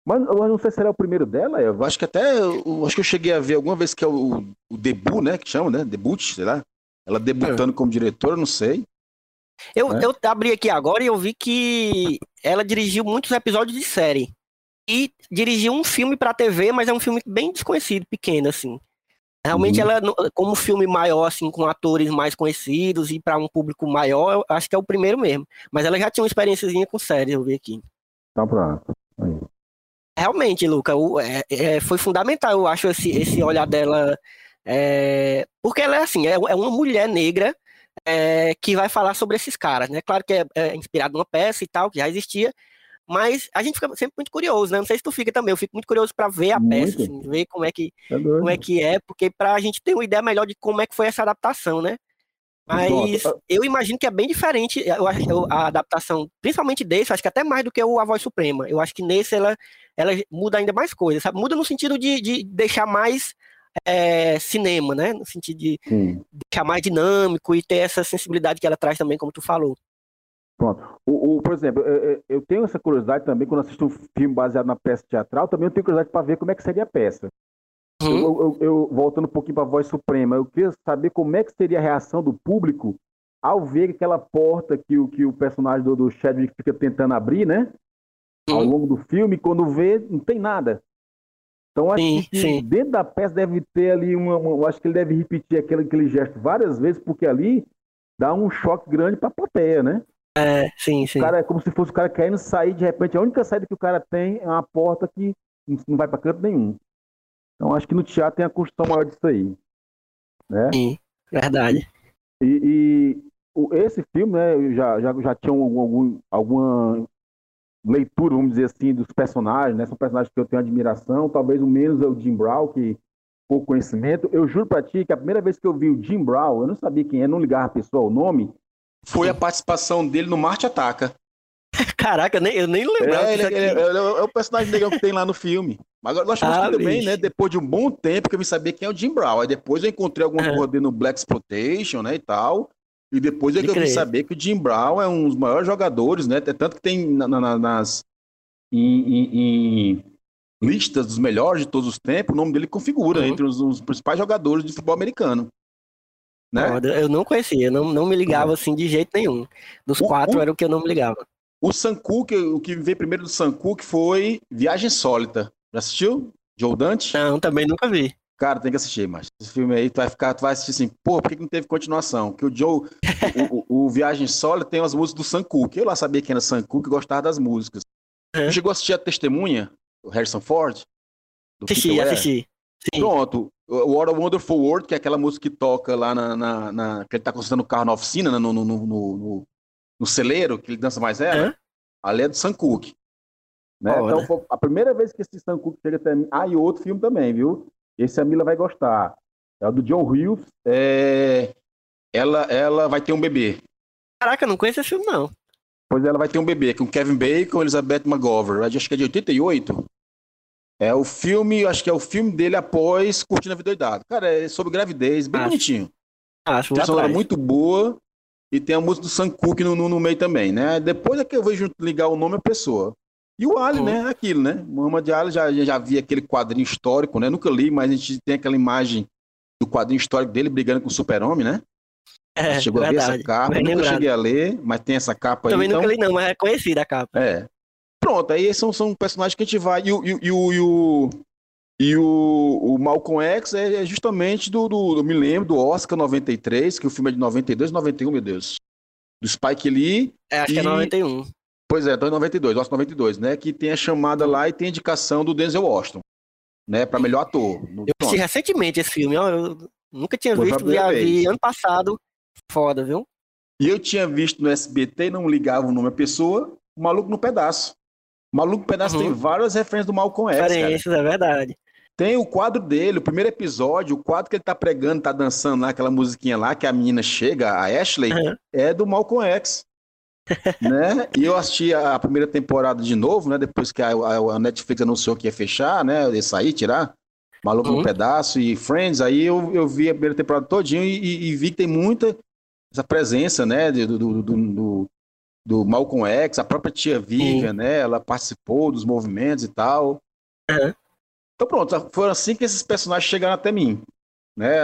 Mas eu não sei se era o primeiro dela, eu acho que até. Eu, acho que eu cheguei a ver alguma vez que é o, o debut, né? Que chama, né? Debut, sei lá. Ela debutando é. como diretora, não sei. Eu, é. eu abri aqui agora e eu vi que ela dirigiu muitos episódios de série. E dirigiu um filme pra TV, mas é um filme bem desconhecido, pequeno, assim. Realmente uhum. ela, como filme maior, assim, com atores mais conhecidos e para um público maior, eu acho que é o primeiro mesmo. Mas ela já tinha uma experiênciazinha com séries, eu vi aqui. Tá pronto. Aí. Realmente, Luca, o, é, é, foi fundamental, eu acho, esse, esse olhar dela é, porque ela é assim, é, é uma mulher negra é, que vai falar sobre esses caras, né? Claro que é, é inspirado numa peça e tal, que já existia, mas a gente fica sempre muito curioso, né? Não sei se tu fica também, eu fico muito curioso para ver a muito. peça, assim, ver como é que é como é que é, porque para a gente ter uma ideia melhor de como é que foi essa adaptação, né? Mas eu imagino que é bem diferente eu acho, a adaptação, principalmente desse, acho que até mais do que o A Voz Suprema. Eu acho que nesse ela, ela muda ainda mais coisas, sabe? Muda no sentido de, de deixar mais é, cinema, né? No sentido de Sim. deixar mais dinâmico e ter essa sensibilidade que ela traz também, como tu falou. Pronto. O, o, por exemplo, eu, eu, tenho essa curiosidade também, quando assisto um filme baseado na peça teatral, também eu tenho curiosidade para ver como é que seria a peça. Uhum. Eu, eu, voltando um pouquinho para a voz suprema, eu queria saber como é que seria a reação do público ao ver aquela porta que o, que o personagem do, do Chadwick fica tentando abrir, né? Uhum. Ao longo do filme, quando vê, não tem nada. Então, acho sim, que sim. dentro da peça deve ter ali uma, uma. acho que ele deve repetir aquele, aquele gesto várias vezes, porque ali dá um choque grande para a plateia, né? É, sim, sim. O cara é como se fosse o cara querendo sair de repente. A única saída que o cara tem é uma porta que não vai para canto nenhum. Então, acho que no teatro tem a construção maior disso aí. Né? Sim, verdade. E, e esse filme, né, já, já, já tinha algum, alguma leitura, vamos dizer assim, dos personagens, né? São personagens que eu tenho admiração, talvez o menos é o Jim Brown, que pouco conhecimento. Eu juro para ti que a primeira vez que eu vi o Jim Brown, eu não sabia quem é, não ligava a pessoa ao nome. Foi a participação dele no Marte Ataca. Caraca, eu nem, eu nem lembrava. É, ele, ele, é, é, é, o personagem negão que tem lá no filme. Mas agora nós ah, também, né? Depois de um bom tempo que eu me sabia quem é o Jim Brown. Aí depois eu encontrei alguma uhum. coisa no Black Exploitation, né? E tal. E depois é que eu vim saber que o Jim Brown é um dos maiores jogadores, né? Tanto que tem na, na, nas em, em, em, listas dos melhores de todos os tempos, o nome dele configura uhum. entre os, os, principais jogadores de futebol americano. Né? eu não conhecia, não, não me ligava uhum. assim de jeito nenhum. Dos o, quatro o, era o que eu não me ligava. O Sankook, o que veio primeiro do Sankook foi Viagem Sólita. Já assistiu? Joe Dante? Não, também nunca vi. Cara, tem que assistir, mas esse filme aí tu vai ficar, tu vai assistir assim, pô, por que, não teve continuação? Que o Joe, o, o, Viagem Sólida tem as músicas do Sam Cooke. Eu lá sabia quem era Cooke e gostava das músicas. Tu chegou a assistir a Testemunha, do Harrison Ford? Do assisti, assisti. Sim. Pronto, What a Wonderful World, que é aquela música que toca lá na, na, na que ele tá consertando o carro na oficina, né, no, no, no, no, no celeiro, que ele dança mais ela. É? Ali é do Sam Cooke. Né? Então, a primeira vez que esse Sam Cooke chega até mim. Ah, e outro filme também, viu? Esse a Mila vai gostar. É o do John Hughes. É... Ela, ela vai ter um bebê. Caraca, não conheço esse filme, não. Pois ela vai ter um bebê com Kevin Bacon e Elizabeth McGovern. Acho que é de 88. É o filme, acho que é o filme dele após Curtindo a Vida Doidado. Cara, é sobre gravidez, bem acho. bonitinho. Acho, Uma sonora muito boa. E tem a música do Sam Cooke no, no, no, meio também, né? Depois é que eu vou ligar o nome à pessoa. E o Ali, uhum. né? Aquilo, né? Muhammad Ali já, já vi aquele quadrinho histórico, né? Nunca li, mas a gente tem aquela imagem do quadrinho histórico dele brigando com o Super-Homem, né? É, chegou verdade. a ver essa capa, nunca lembrado. cheguei a ler, mas tem essa capa Também aí. Também nunca então... li, não, mas é conhecida a capa. É. Pronto, aí são, são personagens que a gente vai. E o, e, e o, e o, e o, o Malcolm X é, é justamente do, do. Eu me lembro do Oscar 93, que o filme é de 92, 91, meu Deus. Do Spike Lee. É, acho e... que é 91. Pois é, 92, Oscar 92, né? Que tem a chamada lá e tem a indicação do Denzel Washington, né? Para melhor ator. Eu assisti recentemente esse filme, ó, eu nunca tinha Foi visto, já vi ano passado. Foda, viu? E eu tinha visto no SBT não ligava o nome da pessoa, Maluco no Pedaço. Maluco Pedaço uhum. tem várias referências do Malcolm X. Referências, é verdade. Tem o quadro dele, o primeiro episódio, o quadro que ele tá pregando, tá dançando lá, aquela musiquinha lá, que a menina chega, a Ashley, uhum. é do Malcolm X. né? E eu assisti a primeira temporada de novo, né? Depois que a, a, a Netflix anunciou que ia fechar, né? Ia sair, tirar. Maluco uhum. no pedaço e Friends, aí eu, eu vi a primeira temporada todinho e, e, e vi que tem muita essa presença, né, do, do, do, do, do Malcolm X, a própria tia Vivian, né, ela participou dos movimentos e tal. Uhum. Então pronto, foi assim que esses personagens chegaram até mim, né,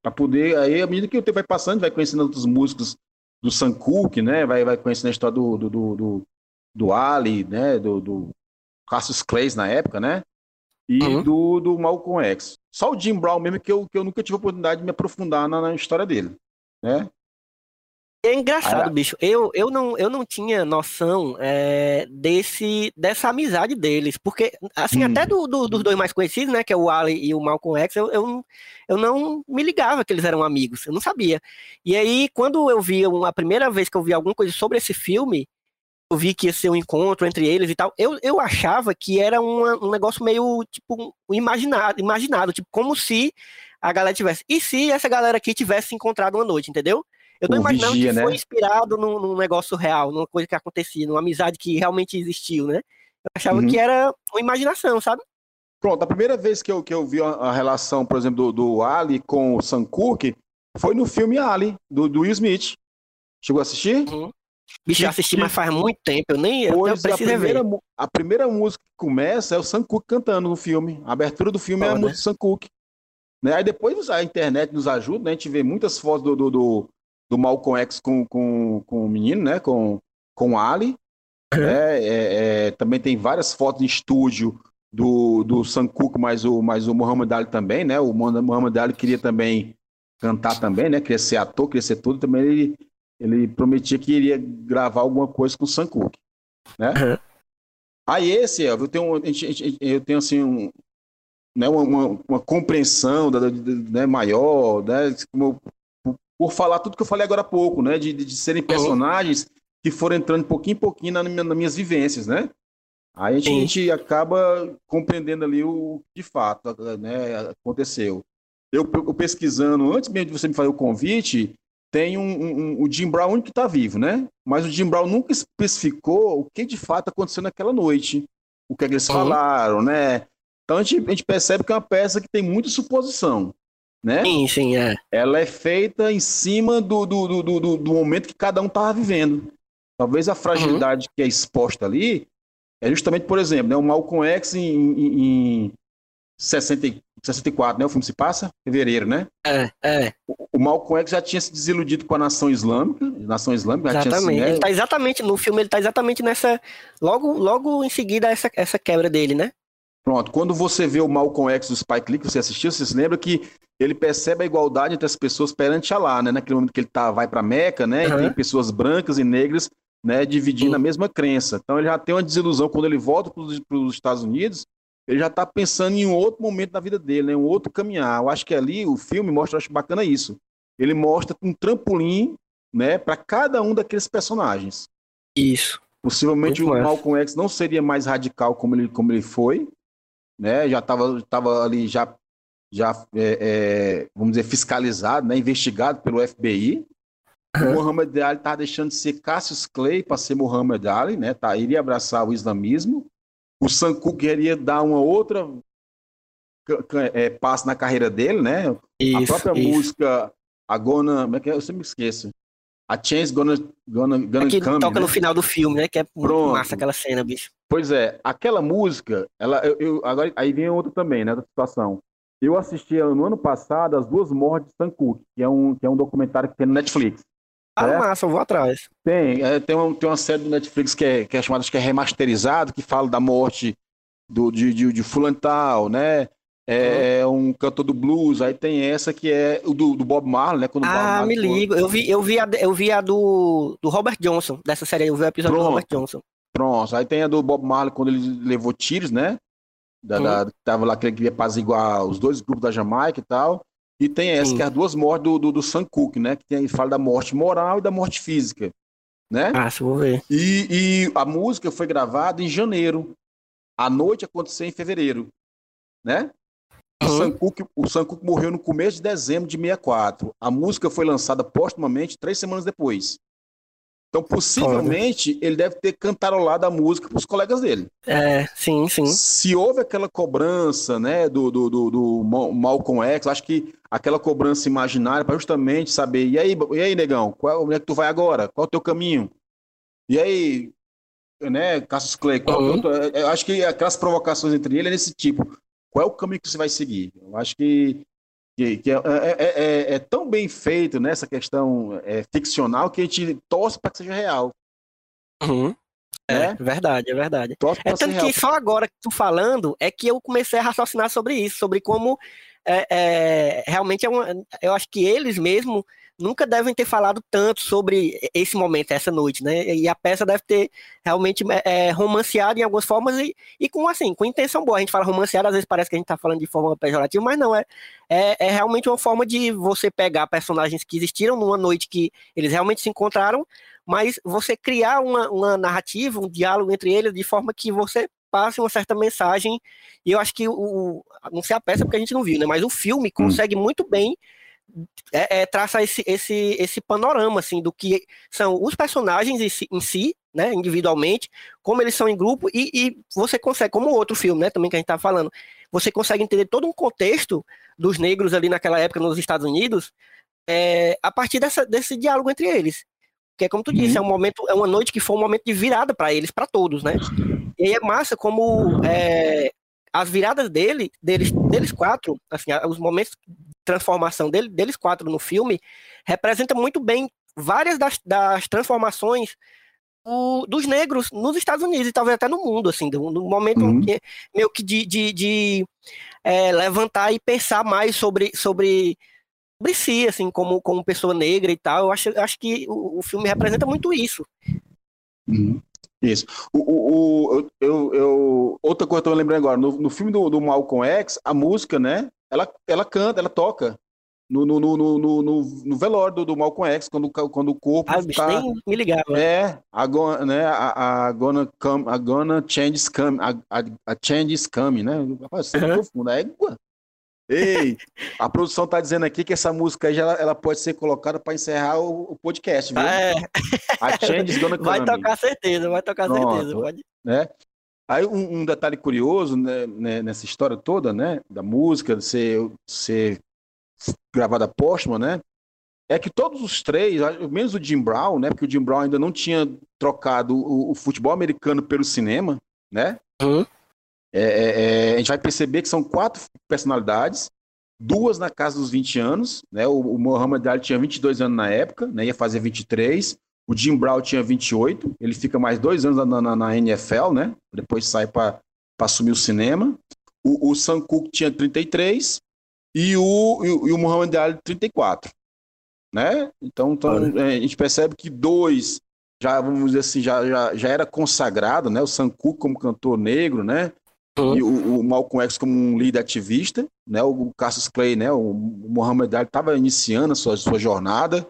para poder, aí à medida que o tempo vai passando, vai conhecendo outros músicos do Sam Cooke, né, vai, vai conhecendo a história do, do, do, do, do Ali, né, do, do Cassius Clay na época, né, e uhum. do, do Malcolm X. Só o Jim Brown mesmo que eu, que eu nunca tive a oportunidade de me aprofundar na, na história dele, né? É engraçado, bicho. Eu, eu, não, eu não tinha noção é, desse, dessa amizade deles. Porque, assim, hum. até do, do, dos dois mais conhecidos, né? Que é o Ali e o Malcolm X, eu, eu, eu não me ligava que eles eram amigos. Eu não sabia. E aí, quando eu vi, a primeira vez que eu vi alguma coisa sobre esse filme, eu vi que ia ser um encontro entre eles e tal. Eu, eu achava que era uma, um negócio meio, tipo, imaginado, imaginado, tipo, como se a galera tivesse. E se essa galera aqui tivesse se encontrado uma noite, entendeu? Eu tô imaginando vigia, que né? foi inspirado num, num, negócio real, numa coisa que acontecia, numa amizade que realmente existiu, né? Eu achava uhum. que era uma imaginação, sabe? Pronto, a primeira vez que eu, que eu vi a, relação, por exemplo, do, do Ali com o Sam Cooke foi no filme Ali, do, do Will Smith. Chegou a assistir? Uhum. Bicho, eu assisti, mas faz muito tempo, eu nem eu a primeira, ver. A primeira música que começa é o Sam Cooke cantando no filme. A abertura do filme é a música do Sam Cooke. Né? Aí depois a internet nos ajuda, né? a gente vê muitas fotos do, do, do, do Malcolm X com, com, com o menino, né? com, com o Ali. Uhum. Né? É, é, também tem várias fotos em estúdio do, do Sam Cooke, mas o, mas o Muhammad Ali também, né? O Muhammad Ali queria também cantar também, né? Queria ser ator, queria ser tudo. Também ele ele prometia que iria gravar alguma coisa com o Sam Cooke, né? Uhum. Aí esse, eu tenho, eu tenho assim, um, né, uma, uma, uma compreensão da, da, né, maior, né, como, por, por, falar tudo que eu falei agora há pouco, né, de, de, de serem uhum. personagens uhum. que foram entrando pouquinho em pouquinho nas, nas minhas vivências, né? Aí a gente, a gente, acaba compreendendo ali o que de fato né, aconteceu. Eu, eu pesquisando, antes mesmo de você me fazer o convite, tem um, um, o Jim Brown que está vivo, né? Mas o Jim Brown nunca especificou o que de fato aconteceu naquela noite, o que, é que eles uhum. falaram, né? Então a gente, a gente, percebe que é uma peça que tem muita suposição, né? Sim, sim, é. Ela é feita em cima do, do, do, do, do momento que cada um estava vivendo. Talvez a fragilidade uhum. que é exposta ali é justamente, por exemplo, né, o Malcolm X em, em, em 60, 64, né? O filme se passa? Fevereiro, né? É, é. O, o Malcolm X já tinha se desiludido com a nação islâmica, nação islâmica. Exatamente. Tinha, né? Ele tá exatamente, no filme ele tá exatamente nessa, logo, logo em seguida essa, essa quebra dele, né? Pronto, quando você vê o Malcolm X do Spike Lee, que você assistiu, você se lembra que ele percebe a igualdade entre as pessoas perante Allah, né? Naquele momento que ele tá, vai para Meca, né? Uhum. E tem pessoas brancas e negras, né? Dividindo Sim. a mesma crença. Então ele já tem uma desilusão quando ele volta para os Estados Unidos, ele já está pensando em um outro momento da vida dele, né? um outro caminhar. Eu acho que ali o filme mostra, eu acho bacana isso. Ele mostra um trampolim né, para cada um daqueles personagens. Isso. Possivelmente Muito o Malcolm X não seria mais radical como ele, como ele foi, né? Já estava tava ali já, já é, é, vamos dizer, fiscalizado, né? investigado pelo FBI. O Muhammad Ali estava deixando de ser Cassius Clay para ser Muhammad Ali, né? Tá, iria abraçar o islamismo o Sanku queria dar uma outra é, passo na carreira dele, né? A própria isso. música, a Gonna, como é que é? Eu sempre me esqueço. A Chance Gonna, Gonna, Gonna que Come, toca né? no final do filme, né? Que é Pronto. massa aquela cena, bicho. Pois é, aquela música, ela, eu, eu, agora, aí vem outra também, né, da situação. Eu assisti no ano passado As Duas Mortes de Sanku, que é um, que é um documentário que tem no Netflix. Ah, é? massa, eu vou atrás. Tem, é, tem, uma, tem uma série do Netflix que é, que é chamada, acho que é remasterizado, que fala da morte do, de, de, de Fulantal, né? É, um cantor do blues, aí tem essa que é o do, do Bob Marley, né? Quando ah, Marley me ligo. Eu vi, eu vi a, eu vi a do, do Robert Johnson, dessa série, eu vi o episódio Pronto. do Robert Johnson. Pronto, aí tem a do Bob Marley quando ele levou tiros, né? Da, da, tava lá que ele queria apaziguar os dois grupos da Jamaica e tal. E tem essa, Sim. que é as duas mortes do, do, do Sam Cooke, né? Que tem, fala da morte moral e da morte física. Né? Ah, vou ver. E, e a música foi gravada em janeiro. A noite aconteceu em fevereiro. né? O uhum. O Sam Cooke morreu no começo de dezembro de 64. A música foi lançada postumamente três semanas depois. Então, possivelmente, ele deve ter cantarolado a música para os colegas dele. É, sim, sim. Se houve aquela cobrança, né, do, do, do, do Malcolm X, acho que aquela cobrança imaginária para justamente saber, e aí, e aí, negão, qual, onde é que tu vai agora? Qual é o teu caminho? E aí, né, Cassius Clay, qual, uhum. eu, eu acho que aquelas provocações entre ele é nesse tipo. Qual é o caminho que você vai seguir? Eu acho que que, que é, é, é, é, tão bem feito nessa questão ficcional que a gente torce para que seja real. Uhum. É, verdade, é verdade. é tanto que só agora que tu falando é que eu comecei a raciocinar sobre isso, sobre como é, é, realmente é uma, eu acho que eles mesmo nunca devem ter falado tanto sobre esse momento, essa noite, né? E a peça deve ter realmente é, é, romanceado em algumas formas e, e com assim, com intenção boa. A gente fala romanceado, às vezes parece que a gente está falando de forma pejorativa, mas não, é, é, é realmente uma forma de você pegar personagens que existiram numa noite que eles realmente se encontraram, mas você criar uma, uma narrativa, um diálogo entre eles de forma que você passe uma certa mensagem. E eu acho que o. Não sei a peça porque a gente não viu, né? Mas o filme hum. consegue muito bem é, é, traça esse, esse, esse panorama assim do que são os personagens em si, em si, né, individualmente, como eles são em grupo e, e você consegue, como outro filme, né, também que a gente tá falando, você consegue entender todo um contexto dos negros ali naquela época nos Estados Unidos é, a partir dessa, desse diálogo entre eles. Porque, como tu uhum. disse, é um momento, é uma noite que foi um momento de virada para eles, para todos, né? E aí é massa como é, as viradas dele, deles, deles quatro, assim, os momentos transformação dele, deles quatro no filme representa muito bem várias das, das transformações o, dos negros nos Estados Unidos e talvez até no mundo, assim, no momento uhum. que, meio que de, de, de é, levantar e pensar mais sobre, sobre, sobre si, assim, como, como pessoa negra e tal. Eu acho, acho que o, o filme representa muito isso. Uhum. Isso. O, o, o, eu, eu, outra coisa que eu tô lembrando agora, no, no filme do, do Malcolm X, a música, né, ela, ela canta, ela toca. No, no, no, no, no, no velório do, do Malcolm X, quando, quando o corpo ah, tá... nem me ligava. É, a, né, a, a, gonna come, a gonna change is coming, a, a, a change is coming, né? Rapaz, uhum. profundo, é. Ei, a produção tá dizendo aqui que essa música aí já, ela pode ser colocada para encerrar o, o, podcast, viu? Ah, é. A Change gonna. Vai tocar certeza, vai tocar Pronto, certeza. Pode. Né? Aí um, um detalhe curioso né, né, nessa história toda, né, da música ser, ser gravada póstuma, né, é que todos os três, menos o Jim Brown, né, porque o Jim Brown ainda não tinha trocado o, o futebol americano pelo cinema, né, uhum. É, é, é, a gente vai perceber que são quatro personalidades, duas na casa dos 20 anos, né, o, o Muhammad Ali tinha 22 anos na época, né, ia fazer 23, o Jim Brown tinha 28, ele fica mais dois anos na, na, na NFL, né? Depois sai para assumir o cinema. O, o Sam Cooke tinha 33 e o, e, e o Muhammad Ali 34. Né? Então, então é, a gente percebe que dois já, vamos dizer assim, já, já, já era consagrado, né? O Sam Cooke como cantor negro, né? Uhum. E o, o, Malcolm X como um líder ativista, né? O Cassius Clay, né? O, Muhammad Ali estava iniciando a sua, sua jornada,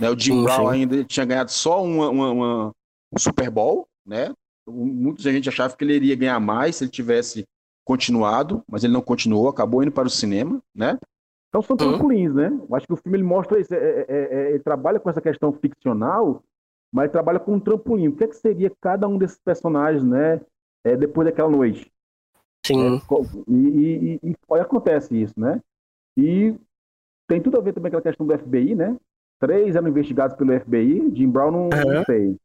né? O Jim sim, Brown sim. ainda tinha ganhado só uma, uma, uma, um Super Bowl, né? Muita gente achava que ele iria ganhar mais se ele tivesse continuado, mas ele não continuou, acabou indo para o cinema, né? Então são uhum. trampolins, uhum. né? Eu acho que o filme ele mostra isso, é, é, é, é, ele trabalha com essa questão ficcional, mas ele trabalha com um trampolim. O que, é que seria cada um desses personagens, né? É, depois daquela noite. Sim. E, e, e, e acontece isso, né? E tem tudo a ver também com aquela questão do FBI, né? Três eram investigados pelo FBI, Jim Brown não, uhum. não fez.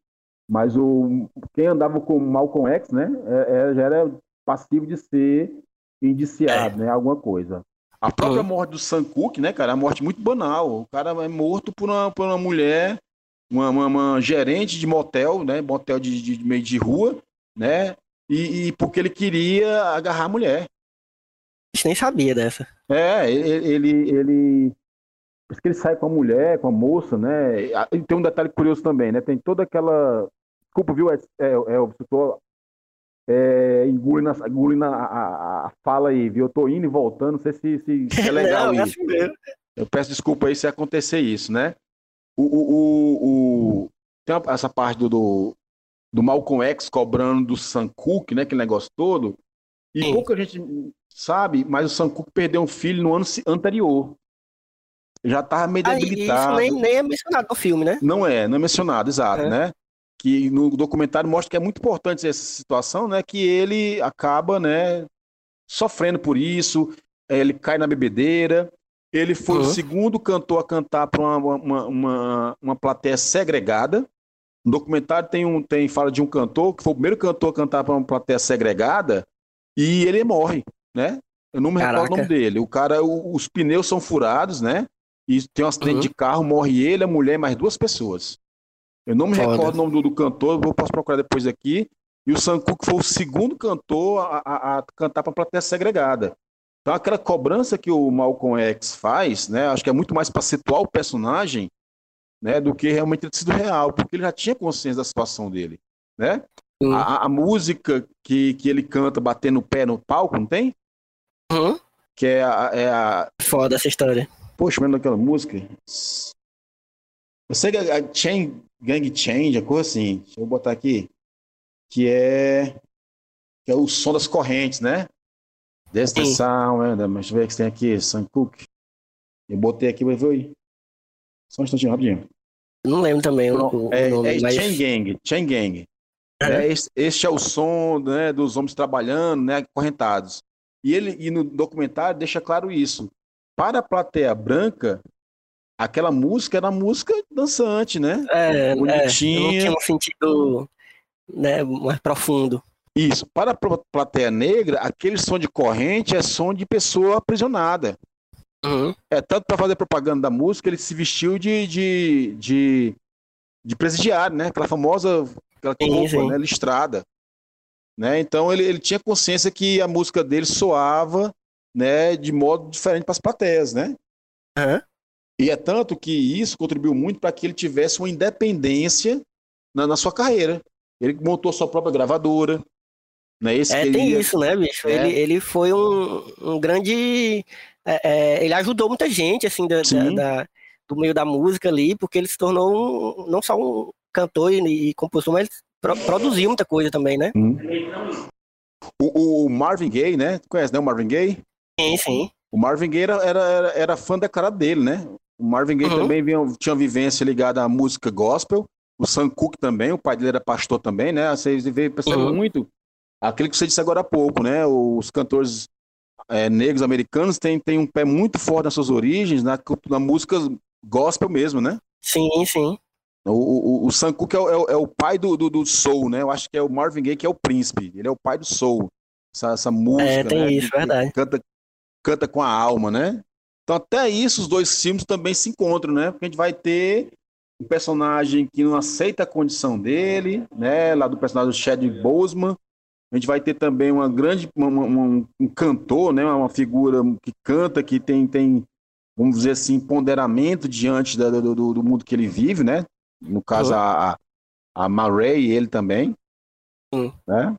Mas o, quem andava com Malcolm X, né, é, é, já era passivo de ser indiciado, é. né, alguma coisa. A própria uhum. morte do Sam Cooke, né, cara, é uma morte muito banal. O cara é morto por uma, por uma mulher, uma, uma, uma gerente de motel, né, motel de, de, meio de rua, né, e, e, porque ele queria agarrar a mulher. A gente nem sabia dessa. É, ele, ele, ele por isso que ele sai com a mulher, com a moça, né? E tem um detalhe curioso também, né? Tem toda aquela. Desculpa, viu? É, é, é eu tô é, engolindo, engolindo a, a, a, fala aí, viu? Eu tô indo e voltando, não sei se, se, se é legal não, é isso. Assim eu peço desculpa aí se acontecer isso, né? O, o, o, o tem essa parte do, do, do Malcolm X cobrando do Sam Cooke, né? Aquele negócio todo. E Sim. pouca gente sabe? Mas o Sankook perdeu um filho no ano anterior. Já estava meio ah, debilitado. Isso nem, nem, é mencionado no filme, né? Não é, não é mencionado, exato, é. né? Que no documentário mostra que é muito importante essa situação, né? Que ele acaba, né? Sofrendo por isso, ele cai na bebedeira. Ele foi uhum. o segundo cantor a cantar para uma, uma, uma, uma plateia segregada. No documentário tem um tem fala de um cantor que foi o primeiro cantor a cantar para uma plateia segregada e ele morre, né? Eu não me Caraca. recordo o nome dele. O cara, o, os pneus são furados, né? E tem um acidente uhum. de carro, morre ele, a mulher e mais duas pessoas. Eu não me Foda. recordo o nome do, do cantor, eu posso procurar depois aqui. E o Sam Cooke foi o segundo cantor a, a, a cantar para plateia segregada. Então aquela cobrança que o Malcolm X faz, né? Acho que é muito mais para situar o personagem né, do que realmente ter sido real, porque ele já tinha consciência da situação dele, né? A, a, música que, que ele canta batendo o pé no palco, não tem? Uhum. Que é a, é a... Foda essa história. Poxa, lembra daquela música? Eu sei que a Chain, Gang Change, a coisa assim, deixa eu botar aqui, que é, que é o som das correntes, né? Desta sound, né? Deixa eu ver o que tem aqui, Sam Cooke. Eu botei aqui, vai ver só um instantinho, rapidinho. Não lembro também. Não, é, nome, é mas... Chain Gang. Chain Gang. É, este, este, é o som né, dos homens trabalhando, né, correntados. E ele e no documentário deixa claro isso. Para a plateia branca, aquela música era música dançante, né? É, Bonitinha. É, não tinha um sentido né, mais profundo. Isso. Para a plateia negra, aquele som de corrente é som de pessoa aprisionada. Uhum. É, tanto para fazer propaganda da música, ele se vestiu de, de, de, de presidiário, né? Aquela famosa aquela sim, roupa, sim. Né? listrada. Né? Então ele, ele tinha consciência que a música dele soava né, de modo diferente para as plateias, né? Uhum. E é tanto que isso contribuiu muito para que ele tivesse uma independência na, na, sua carreira. Ele montou sua própria gravadora. Né? Esse é, tem isso, né, bicho? É. Ele, ele foi um, um grande é, é, ele ajudou muita gente, assim, da, da, da, do meio da música ali, porque ele se tornou um, não só um cantor e, e compositor, mas pro, produziu muita coisa também, né? Hum. O, o, Marvin Gaye, né? Tu conhece, né, o Marvin Gaye? Sim, sim. O Marvin Gaye era, era, era fã da cara dele, né? O Marvin Gaye uhum. também vinha, tinha vivência ligada à música gospel. O Sam Cooke também, o pai dele era pastor também, né? Vocês veem percebendo uhum. muito aquilo que você disse agora há pouco, né? Os cantores é, negros americanos têm, têm um pé muito forte nas suas origens, na, na música gospel mesmo, né? Sim, sim. O, o, o Sam Cooke é, é, é, o pai do, do, do, soul, né? Eu acho que é o Marvin Gaye que é o príncipe. Ele é o pai do soul. Essa, essa música, É, tem né? isso, que, verdade. Canta, canta com a alma, né? Então até isso os dois filmes também se encontram, né? Porque a gente vai ter um personagem que não aceita a condição dele, né? Lá do personagem do Chadwick Boseman, a gente vai ter também uma grande, uma, uma, um cantor, né, uma figura que canta, que tem, tem vamos dizer assim, ponderamento diante da, do, do, mundo que ele vive, né? No caso, uhum. a, a Murray e ele também. Uhum. Né?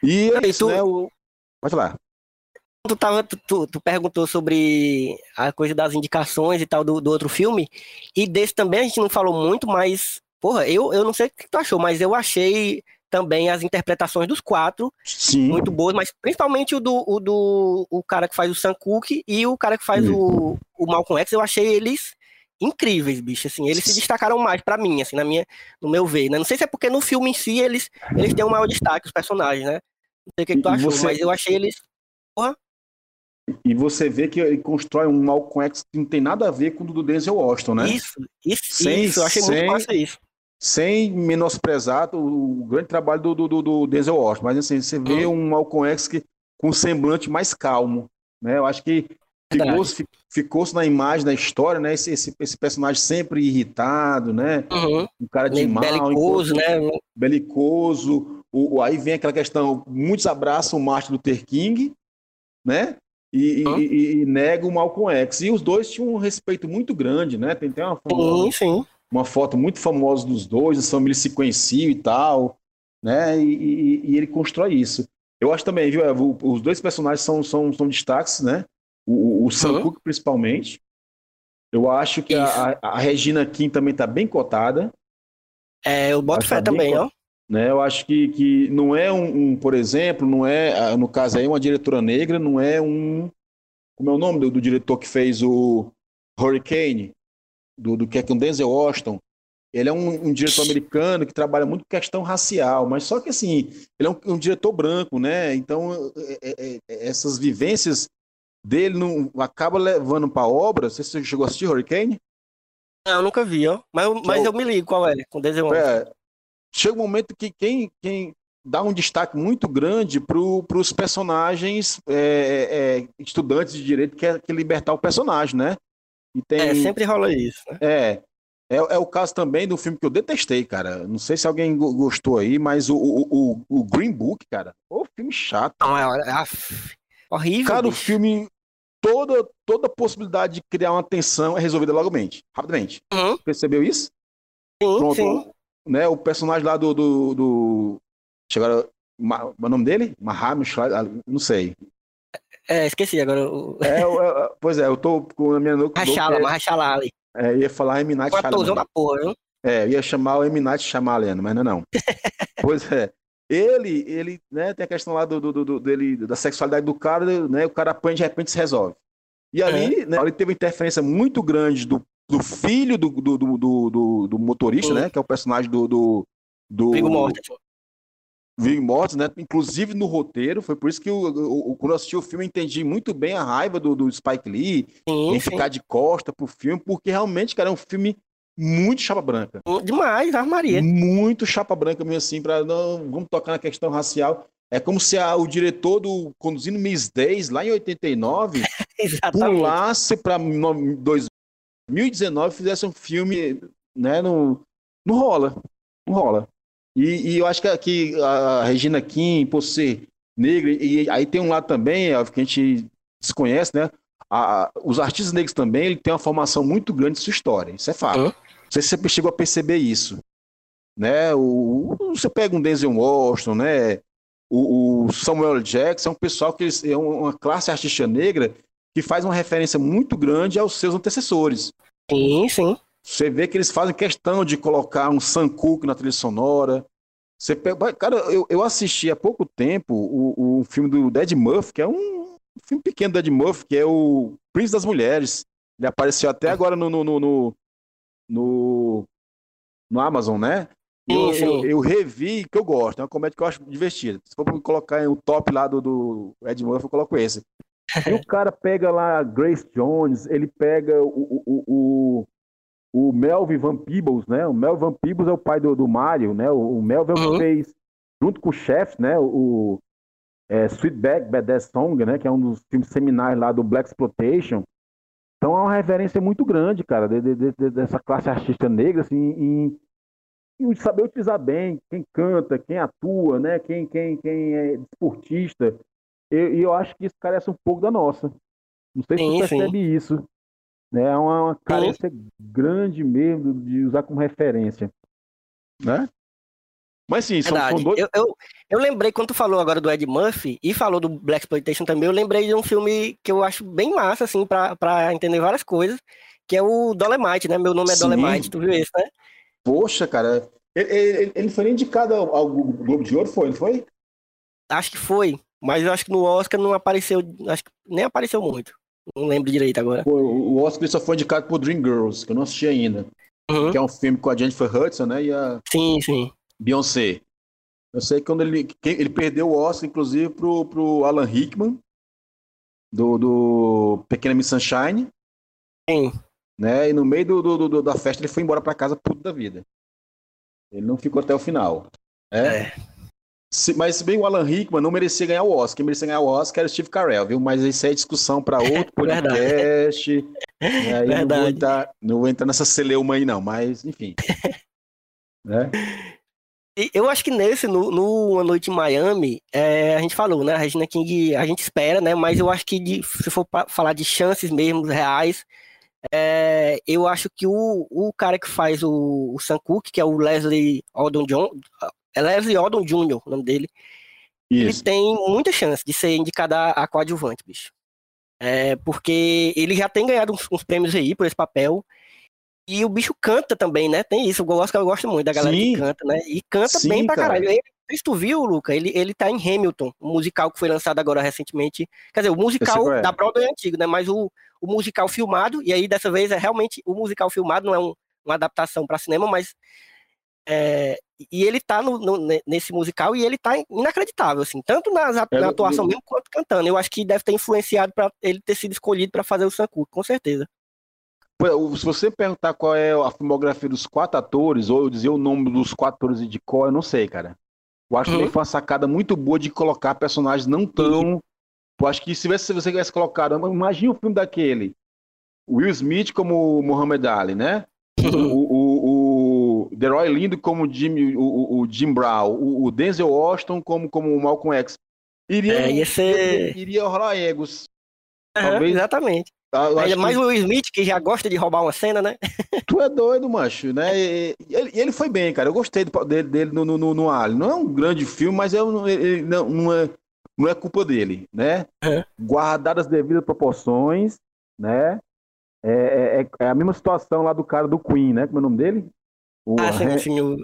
E é isso, tu... né? O... Pode falar. Tu, tava, tu, tu, perguntou sobre a coisa das indicações e tal do, do outro filme, e desse também a gente não falou muito, mas, porra, eu, eu não sei o que tu achou, mas eu achei também as interpretações dos quatro Sim. muito boas, mas principalmente o do, o do o cara que faz o Sam Cooke e o cara que faz o, o Malcolm X, eu achei eles incríveis, bicho, assim, eles se destacaram mais para mim, assim, na minha, no meu ver, né? Não sei se é porque no filme em si eles, eles têm um maior destaque, os personagens, né? Não sei o que, que tu achou, você... mas eu achei eles, porra. E você vê que ele constrói um Malcolm X que não tem nada a ver com o do Denzel Washington, né? Isso, isso, sem, isso, eu achei sem, muito massa isso sem menosprezar o, grande trabalho do, do, do, Denzel Washington, mas assim, você vê uhum. um Malcolm X que, com um semblante mais calmo, né? Eu acho que ficou-se ficou na imagem da história, né? Esse, esse, esse, personagem sempre irritado, né? Uhum. Um cara de mal, belicoso, né? Belicoso. O, o, aí vem aquela questão, muitos abraçam o Martin Luther King, né? E, uhum. e, e, negam o Malcolm X. E os dois tinham um respeito muito grande, né? Tem, tem uma sim, sim uma foto muito famosa dos dois, a família se conhecia e tal, né? E, e, e, ele constrói isso. Eu acho também, viu, Evo, os dois personagens são, são, são destaques, né? O, o Sam uhum. Cooke, principalmente. Eu acho que a, a, Regina Kim também tá bem cotada. É, eu boto fé tá também, ó. Né? Eu acho que, que não é um, um, por exemplo, não é, no caso aí, uma diretora negra, não é um. Como é o nome do, do diretor que fez o Hurricane, do, do que é com Denzel Washington? Ele é um, um, diretor americano que trabalha muito com questão racial, mas só que assim, ele é um, um diretor branco, né? Então, é, é, é, essas vivências dele não acaba levando para a obra. Você chegou a assistir Hurricane? Não, eu nunca vi, ó. Mas, mas eu me ligo qual é, com Denzel é, Chega um momento que quem, quem dá um destaque muito grande para os personagens é, é, estudantes de direito que é, que libertar o personagem, né? E tem, é, sempre rola isso. Né? É, é, é, o caso também do filme que eu detestei, cara. Não sei se alguém gostou aí, mas o, o, o, o Green Book, cara. Ô, filme chato. Não, é, é horrível. Cara, bicho. o filme. Toda, toda possibilidade de criar uma tensão é resolvida logamente, rapidamente. Uhum. Percebeu isso? Sim, Pronto. Sim. Né, o personagem lá do. do, do... Chegaram. O nome dele? Maham, não sei. É, esqueci agora. É, é, pois é, eu tô com a minha. Rachala, Rachala ali. É, ia falar Eminat Shyamalan. da porra, viu? É, ia chamar o Eminat Shyamalan, mas não é não. pois é. Ele, ele, né, tem a questão lá do, do, do, dele, da sexualidade do cara, né, o cara apanha e de repente se resolve. E ali, é. né, ele teve uma interferência muito grande do, do filho do, do, do, do, do motorista, né, que é o personagem do... do, do Viggo Mortensen. Viggo Mortensen, né, inclusive no roteiro, foi por isso que o, o, quando eu assisti o filme eu entendi muito bem a raiva do, do Spike Lee sim, em sim. ficar de costa pro filme, porque realmente, cara, é um filme muito chapa branca. Demais, armaria. Muito chapa branca mesmo assim, para não vamos tocar na questão racial. É como se a, o diretor do Conduzindo Miss 10, lá em 89, pulasse para 2019 fizesse um filme, né? Não, não rola. Não rola. E, e eu acho que aqui a Regina Kim, por ser negra, e aí tem um lado também, que a gente desconhece, né? A, os artistas negros também ele tem uma formação muito grande de sua história, isso é fato. Uhum. Não sei se você chegou a perceber isso. Né? O, você pega um Denzel Washington, né? O, o Samuel Jackson, é um pessoal que eles, é uma classe artística negra que faz uma referência muito grande aos seus antecessores. Sim, sim. Você vê que eles fazem questão de colocar um Sam Cooke na trilha sonora. Você pega... Cara, eu, eu assisti há pouco tempo o, o filme do Dead Murphy, que é um filme pequeno do Dead Murphy, que é o Príncipe das Mulheres. Ele apareceu até agora no, no, no, no, no Amazon, né? Eu, eu, eu, revi, que eu gosto, é uma comédia que eu acho divertida. Se for colocar o top lá do, do Ed Murphy, eu coloco esse. E o cara pega lá Grace Jones, ele pega o, o, o, o Melvin Van Peebles, né? O Melvin Van Peebles é o pai do, do Mario, né? O, o Melvin uhum. fez, junto com o chefe, né? O é, Sweetback Badass Song, né? Que é um dos filmes seminais lá do Black Exploitation. Então é uma reverência muito grande, cara, de, de, de, dessa classe artística negra, assim, em, em, saber utilizar bem quem canta, quem atua, né? Quem, quem, quem é esportista. E eu, eu, acho que isso carece um pouco da nossa. Não sei sim, se você percebe sim. isso. Né? É uma, uma carência grande mesmo de usar como referência. Né? Mas sim, são, são dois. Eu, eu, eu, lembrei, quando tu falou agora do Ed Murphy e falou do Black Exploitation também, eu lembrei de um filme que eu acho bem massa, assim, pra, pra entender várias coisas, que é o Dolemite, né? Meu nome é sim. Dolemite, tu viu esse, né? Poxa, cara. Ele, ele, ele foi indicado ao, ao Globo de Ouro, foi? Não foi? Acho que foi, mas eu acho que no Oscar não apareceu, acho que nem apareceu muito. Não lembro direito agora. O Oscar só foi indicado por Dreamgirls, que eu não assisti ainda. Uhum. Que é um filme com a Jennifer Hudson, né? E a... Sim, sim. Beyoncé. Eu sei que quando ele, ele perdeu o Oscar, inclusive, pro, pro Alan Rickman, do, do Pequena Miss Sunshine. Sim. Né? E no meio do, do, do da festa ele foi embora para casa puto da vida. Ele não ficou até o final. Né? É. Se, mas bem o Alan Rickman não merecia ganhar o Oscar. Quem merecia ganhar o Oscar era o Steve Carell, viu? Mas isso é discussão para outro podcast. Verdade. Verdade. Não, vou entrar, não vou entrar nessa celeuma aí, não, mas enfim. né? Eu acho que nesse, no, no Uma Noite em Miami, é, a gente falou, né? A Regina King, a gente espera, né? Mas eu acho que de, se for falar de chances mesmo reais, é, eu acho que o, o cara que faz o, o Sam Cooke, que é o Leslie Odom John, é Leslie Odom Jr., o nome dele, Isso. ele tem muita chance de ser indicado a, a coadjuvante, bicho. É, porque ele já tem ganhado uns, uns prêmios aí por esse papel. E o bicho canta também, né? Tem isso. Eu gosto, eu gosto muito da galera Sim. que canta, né? E canta Sim, bem pra cara. caralho. Ele, se tu viu, Luca, ele, ele tá em Hamilton, o um musical que foi lançado agora recentemente. Quer dizer, o musical é. da Broadway é antigo, né? Mas o, o musical filmado, e aí dessa vez é realmente o musical filmado, não é um, uma adaptação para cinema, mas. É, e ele tá no, no, nesse musical e ele tá inacreditável, assim, tanto nas, é, na atuação mesmo quanto cantando. Eu acho que deve ter influenciado para ele ter sido escolhido para fazer o Sanku, com certeza. Se você perguntar qual é a filmografia dos quatro atores, ou eu dizer o nome dos quatro atores de qual, eu não sei, cara. Eu acho uhum. que foi uma sacada muito boa de colocar personagens não tão. Eu acho que se você tivesse colocado. Imagina o filme daquele. Will Smith como Muhammad Ali, né? Uhum. O, o, o Deroy Lindo como Jim, o, o Jim Brown, o, o, Denzel Washington como, como Malcolm X. Iria, é, ia ser... iria rolar egos. Uhum, Talvez... Exatamente. Ah, Ainda mais que... o Will Smith, que já gosta de roubar uma cena, né? Tu é doido, macho, né? E, ele, ele foi bem, cara. Eu gostei dele, dele no, no, no Alien. Não é um grande filme, mas é, ele, não, não, é, não é culpa dele, né? É. Guardadas as devidas proporções, né? É, é, é, a mesma situação lá do cara do Queen, né? Como é o nome dele? O, ah, sim, sim, o...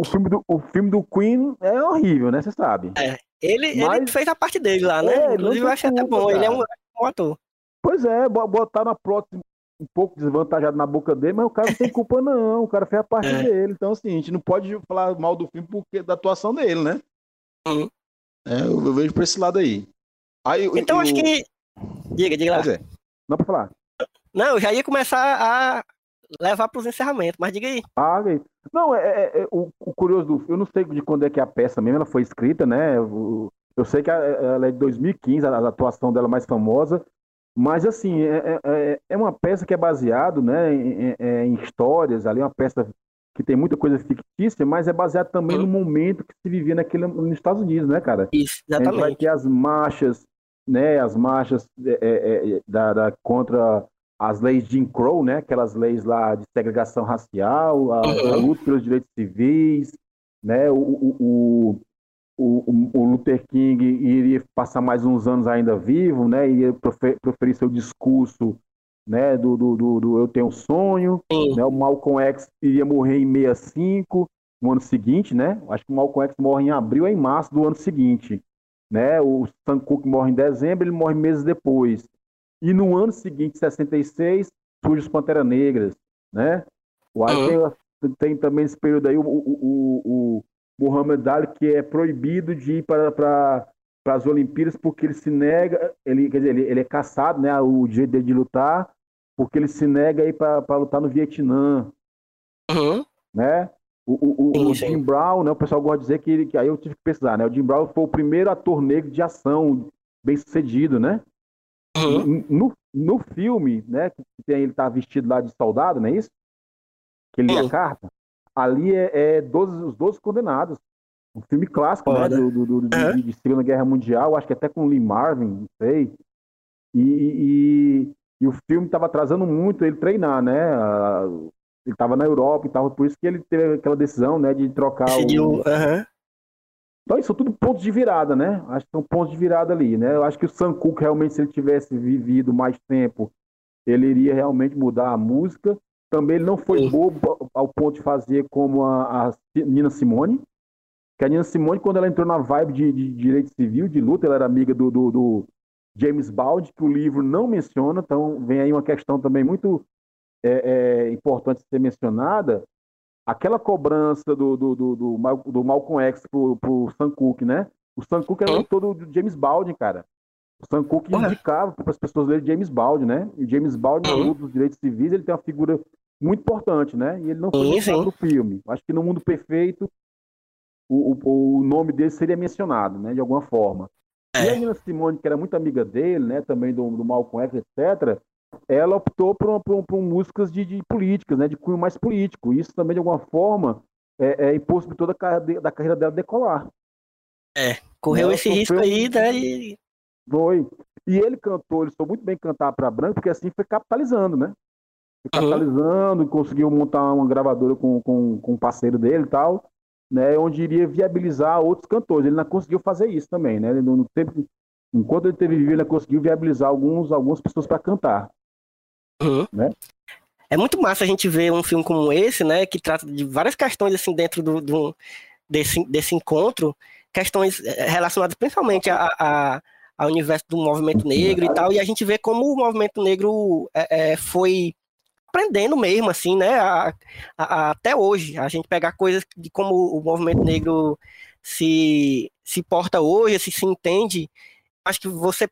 O filme, do, o filme do Queen é horrível, né? Você sabe. É. Ele, Mas... ele fez a parte dele lá, né? É, Inclusive, eu achei até bom. Cara. Ele é um, um ator. Pois é, botar na próxima um pouco desvantajado na boca dele, mas o cara não tem culpa, não. O cara fez a parte é. dele. Então, assim, a gente não pode falar mal do filme porque da atuação dele, né? Uhum. É, eu, eu, vejo por esse lado aí. aí então, eu, acho que. Diga, diga lá. É. Não pra falar. Não, eu já ia começar a levar para os encerramentos, mas diga aí. Ah, não, é, é, é o, o, curioso do eu não sei de quando é que a peça mesmo ela foi escrita, né? Eu, eu sei que ela é de 2015, a, a atuação dela mais famosa, mas, assim, é, é, é, é uma peça que é baseado né, em, em, histórias, ali é uma peça que tem muita coisa fictícia, mas é baseado também uhum. no momento que se vivia naquele, nos Estados Unidos, né, cara? Isso, exatamente. A gente vai ter as marchas, né, as marchas é, é, é, da, da, contra as leis de Jim Crow, né, aquelas leis lá de segregação racial, a, a luta pelos direitos civis, né, o, o, o, o, Luther King iria passar mais uns anos ainda vivo, né? Ia proferir seu discurso, né? Do, do, do, do Eu Tenho um Sonho, né? O Malcolm X iria morrer em 65, no ano seguinte, né? Acho que o Malcolm X morre em abril ou em março do ano seguinte, né? O Sam Cooke morre em dezembro, ele morre meses depois. E no ano seguinte, 66, surge os Pantera Negras, né? O uhum. tem, tem, também esse período aí o, o, o Muhammad Ali que é proibido de ir para, para, para as Olimpíadas porque ele se nega, ele, quer dizer, ele, ele é caçado, né, o direito dele de lutar, porque ele se nega a ir para, para lutar no Vietnã. Uhum. Né? O, o, o, o Jim Brown, né, o pessoal gosta de dizer que, ele, que aí eu tive que pesquisar, né? O Jim Brown foi o primeiro ator negro de ação bem sucedido, né? Uhum. No, no filme, né, que tem, ele tá vestido lá de soldado, não é isso? Que ele uhum. lê a carta ali é, é 12, os 12 condenados. Um filme clássico, né? Do, do, do de, de, Segunda Guerra Mundial, acho que até com Lee Marvin, não sei. E, e, e o filme estava atrasando muito ele treinar, né? Ele estava na Europa e tal, por isso que ele teve aquela decisão, né, de trocar Decidiu, o. Uhum. Então, isso são tudo pontos de virada, né? Acho que são pontos de virada ali, né? Eu acho que o Sam Cooke, realmente, se ele tivesse vivido mais tempo, ele iria realmente mudar a música. Também ele não foi Sim. bobo ao ponto de fazer como a, a, Nina Simone. Que a Nina Simone, quando ela entrou na vibe de, de direito civil, de luta, ela era amiga do, do, do, James Bald, que o livro não menciona. Então vem aí uma questão também muito é, é, importante ser mencionada. Aquela cobrança do, do, do, do, do Malcolm X pro, pro Sam Cooke, né? O Sam Cooke era todo do James Baldwin, cara. O Sam Cooke indicava para as pessoas lerem James Baldwin, né? E James Baldwin, na luta dos direitos civis, ele tem uma figura muito importante, né? E ele não foi mencionado no filme. Acho que no mundo perfeito o, o, o, nome dele seria mencionado, né? De alguma forma. É. E a Nina Simone, que era muito amiga dele, né? Também do, do Malcolm X, etc. Ela optou por, por, por músicas de, de, políticas, né? De cunho mais político. Isso também, de alguma forma, é, é impossibilitou da, da carreira dela decolar. É, correu esse risco aí, né? E... Foi. E ele cantou, ele soube muito bem cantar para branco, porque assim foi capitalizando, né? capitalizando, uhum. conseguiu montar uma gravadora com, com, com um parceiro dele e tal, né, onde iria viabilizar outros cantores. Ele não conseguiu fazer isso também, né? Ele, no tempo, enquanto ele teve vivo, ele conseguiu viabilizar alguns, algumas pessoas para cantar. Uhum. Né? é muito massa a gente ver um filme como esse, né, que trata de várias questões assim dentro do, do desse, desse encontro, questões eh, relacionadas principalmente a, a, ao universo do movimento negro e tal, e a gente vê como o movimento negro é, é, foi aprendendo mesmo, assim, né, a, a, até hoje, a gente pegar coisas de como o movimento negro se, se porta hoje, se se entende, acho que você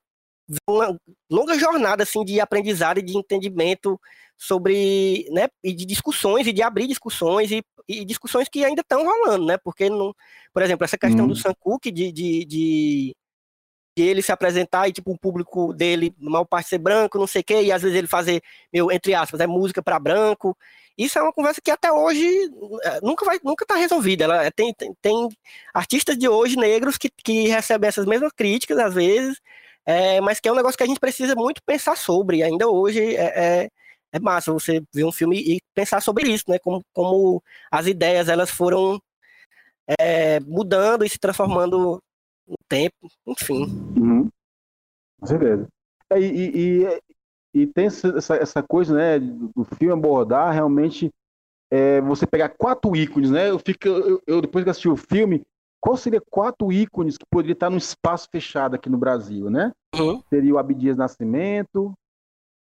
uma longa jornada assim de aprendizado e de entendimento sobre, né, e de discussões e de abrir discussões e, e discussões que ainda estão rolando, né? Porque não, por exemplo, essa questão do uhum. Sam de, de, de, de, ele se apresentar e tipo o público dele, mal parte ser branco, não sei o quê, e às vezes ele fazer, meu, entre aspas, é música para branco. Isso é uma conversa que até hoje eh, nunca vai, nunca tá resolvida. Ela é, tem, tem, tem artistas de hoje negros que, que recebem essas mesmas críticas às vezes é, mas que é um negócio que a gente precisa muito pensar sobre. Ainda hoje é, é, é massa você ver um filme e pensar sobre isso, né? Como, como as ideias elas foram é, mudando e se transformando no tempo, enfim. Uhum. Com. É, e, e, e, tem essa, essa coisa, né, do filme abordar realmente é, você pegar quatro ícones, né? Eu, fico, eu, eu, depois que assisti o filme, qual seria quatro ícones que poderia estar num espaço fechado aqui no Brasil, né? Uhum. Seria o Abdias Nascimento,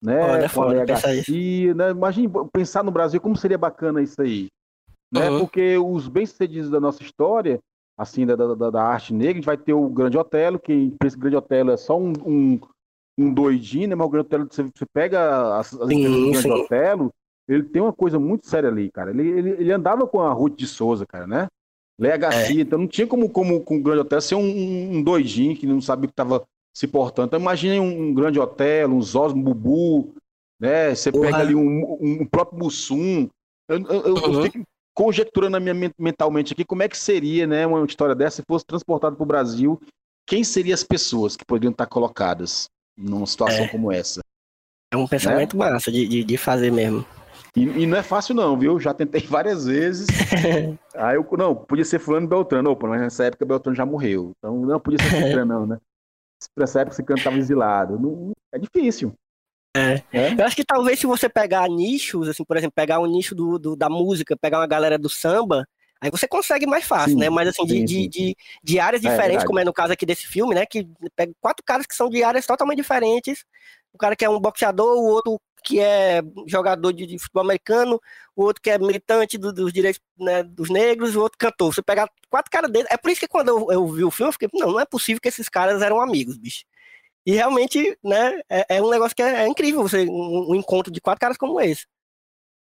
né? Olha, com a Garcia, né? Imagine pensar no Brasil como seria bacana isso aí, né? Uhum. Porque os bem-sucedidos da nossa história, assim, da, da, da, arte negra, a gente vai ter o Grande Otelo, que esse Grande Otelo é só um, um, um doidinho, né? Mas o Grande Otelo, você, você pega as, as sim, do Grande Otelo, ele tem uma coisa muito séria ali, cara. Ele, ele, ele andava com a Ruth de Souza, cara, né? Garcia, é. então não tinha como, como com o Grande Hotel ser um, um doidinho que não sabia o que estava se portando. Então imagine um, um Grande Hotel, um Zosmo Bubu, né? Você pega ali um, um, próprio Mussum. Eu, eu, eu, uhum. fico conjecturando na minha, mentalmente aqui como é que seria né, uma história dessa se fosse transportada para o Brasil. Quem seriam as pessoas que poderiam estar colocadas numa situação é. como essa? É um pensamento né? massa de, de, de fazer mesmo. E, e, não é fácil não, viu? Já tentei várias vezes. Aí eu, não, podia ser fulano Beltrano. Opa, mas nessa época Beltrano já morreu. Então não podia ser Cicrano não, né? Nessa época Cicrano estava exilado. Não, é difícil. É. é. Eu acho que talvez se você pegar nichos, assim, por exemplo, pegar um nicho do, do da música, pegar uma galera do samba, aí você consegue mais fácil, sim, né? Mas assim, sim, de, sim. De, de, áreas é, diferentes, é, como é no caso aqui desse filme, né? Que pega quatro caras que são de áreas totalmente diferentes. O cara que é um boxeador, o outro que é jogador de, de, futebol americano, o outro que é militante do, dos direitos né, dos negros, o outro cantor. Você pegar quatro caras dele. É por isso que quando eu, eu, vi o filme, eu fiquei, não, não é possível que esses caras eram amigos, bicho. E realmente, né, é, é um negócio que é, é incrível, você, um, um, encontro de quatro caras como esse.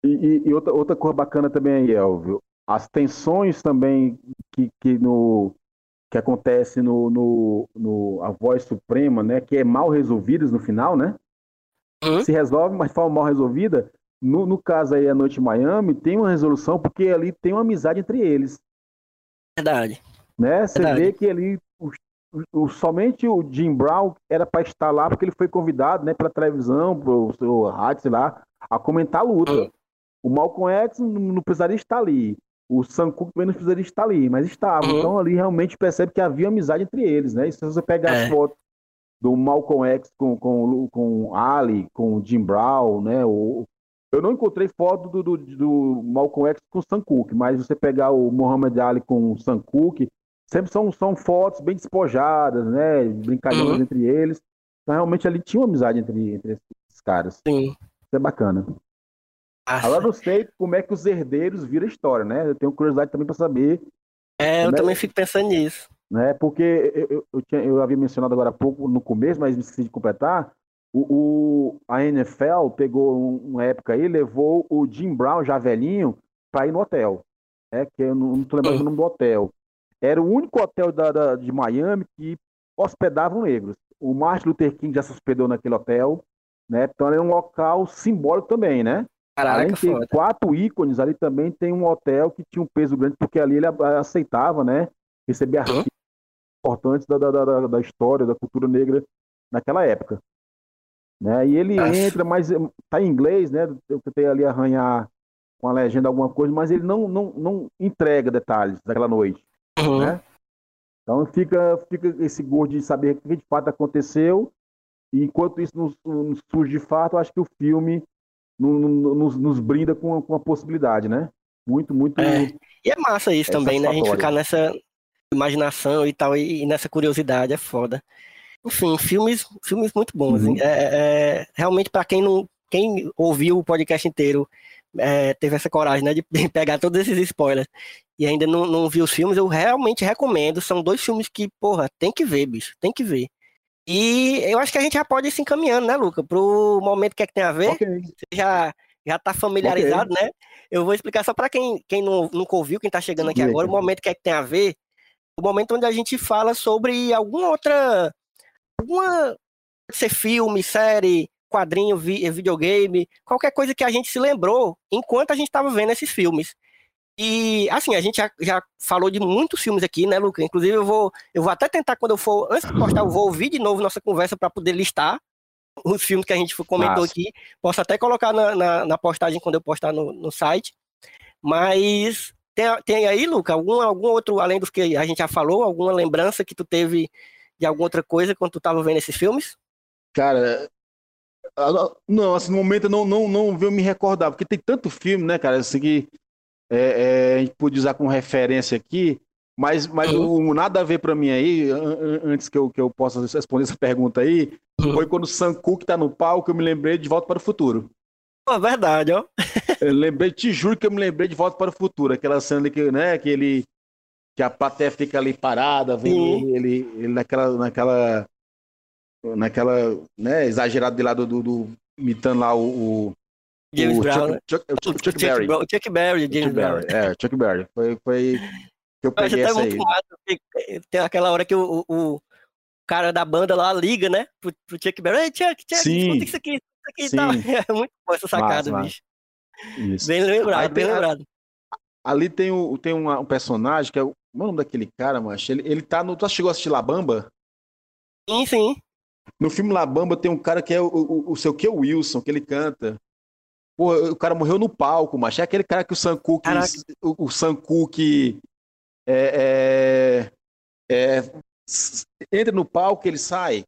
E, e, outra, outra coisa bacana também aí, Elvio, as tensões também que, que no que acontece no, no, no A Voz Suprema, né, que é mal resolvidas no final, né? Uhum. se resolve, mas de forma mal resolvida. No, no caso aí, A Noite em Miami, tem uma resolução porque ali tem uma amizade entre eles. Verdade. Né? Você Verdade. vê que ali o, o, somente o Jim Brown era para estar lá porque ele foi convidado né, pela televisão, pro rádio, sei lá, a comentar a luta. Uhum. O Malcolm X não precisaria estar ali. O Sam Cooke também não precisaria estar ali, mas estava. Uhum. Então ali realmente percebe que havia amizade entre eles, né? E se você pegar é. as fotos do Malcolm X com, com, com Ali, com Jim Brown, né? O, eu não encontrei foto do, do, do Malcolm X com o Sam Cooke, mas você pegar o Muhammad Ali com o Sam Cooke, sempre são, são fotos bem despojadas, né? Brincadeiras uhum. entre eles. Então, realmente ali tinha uma amizade entre, entre esses caras. Sim. Isso é bacana. Nossa. Agora eu sei como é que os herdeiros viram a história, né? Eu tenho curiosidade também para saber. É, eu também fico pensando nisso né? Porque eu, eu, eu, tinha, eu havia mencionado agora há pouco no começo, mas me esqueci de completar. O, o, a NFL pegou uma época aí, levou o Jim Brown, já velhinho, para ir no hotel. É, que eu não, estou lembrando o nome do hotel. Era o único hotel da, da, de Miami que hospedavam negros. O Martin Luther King já se hospedou naquele hotel, né? Então era um local simbólico também, né? Caraca, Além de ter quatro ícones, ali também tem um hotel que tinha um peso grande, porque ali ele aceitava, né? Receber artistas importantes da, da, da, da história, da cultura negra naquela época. Né? E ele entra, mas tá em inglês, né? Eu tentei ali arranhar com a legenda alguma coisa, mas ele não, não, não entrega detalhes daquela noite. Uhum. Né? Então fica, fica esse gosto de saber o que de fato aconteceu. E enquanto isso não, não surge de fato, acho que o filme nos, nos brinda com, com a possibilidade, né? Muito, muito. É. E é massa isso é também, né? A gente ficar nessa imaginação e tal, e, e, nessa curiosidade, é foda. Enfim, filmes, filmes muito bons. Uhum. É, é, é realmente, para quem não. Quem ouviu o podcast inteiro é, teve essa coragem, né, de pegar todos esses spoilers e ainda não, não viu os filmes, eu realmente recomendo. São dois filmes que, porra, tem que ver, bicho, tem que ver. E eu acho que a gente já pode ir se encaminhando, né, Luca, pro momento que é que tem a ver. Okay. Você já, já tá familiarizado, okay. né? Eu vou explicar só para quem, quem não, nunca ouviu, quem tá chegando aqui agora, o momento que é que tem a ver, o momento onde a gente fala sobre alguma outra. Alguma. Pode ser filme, série, quadrinho, vi, videogame, qualquer coisa que a gente se lembrou enquanto a gente estava vendo esses filmes. E, assim, a gente já, já, falou de muitos filmes aqui, né, Luca? Inclusive, eu vou, eu vou até tentar, quando eu for, antes de postar, eu vou ouvir de novo nossa conversa para poder listar os filmes que a gente comentou Nossa. aqui. Posso até colocar na, na, na, postagem quando eu postar no, no site. Mas tem, tem aí, Luca, algum, algum outro, além dos que a gente já falou, alguma lembrança que tu teve de alguma outra coisa quando tu estava vendo esses filmes? Cara, não, assim, no momento eu não, não, não veio me recordar, porque tem tanto filme, né, cara, assim que é, é, a gente pode usar como referência aqui, mas, mas uhum. o, nada a ver para mim aí, antes que eu, que eu possa responder essa pergunta aí, uhum. foi quando o Sam Cooke tá no palco, eu me lembrei de Volta para o Futuro. Pô, verdade, ó. eu lembrei, te juro que eu me lembrei de Volta para o Futuro, aquela cena ali que, né, que ele que a plateia fica ali parada, vem uhum. ele, ele, naquela naquela naquela, né, exagerado de lado do, do imitando lá o, o James o Brown, né? Chuck, Chuck, Chuck, Chuck, Berry. Chuck Berry, James Chuck Berry. É, Chuck Berry. Foi, foi que eu peguei essa aí. tem aquela hora que o, o, cara da banda lá liga, né, pro, pro Chuck Berry. Ei, Chuck, Chuck, Sim. escuta isso aqui, isso aqui e tal. É muito boa essa sacada, massa, bicho. Isso. Bem lembrado, aí, bem lembrado. Ali tem, o, tem um, um personagem que é o. É o nome daquele cara, macho? Ele, ele tá no. Tu chegou a assistir La Bamba? Sim, sim. No filme La Bamba tem um cara que é o, o, o seu que Wilson, que ele canta. Pô, o cara morreu no palco, mas é aquele cara que o Sam Cooke, o, o Sam Cooke é, é, é, entra no palco, ele sai.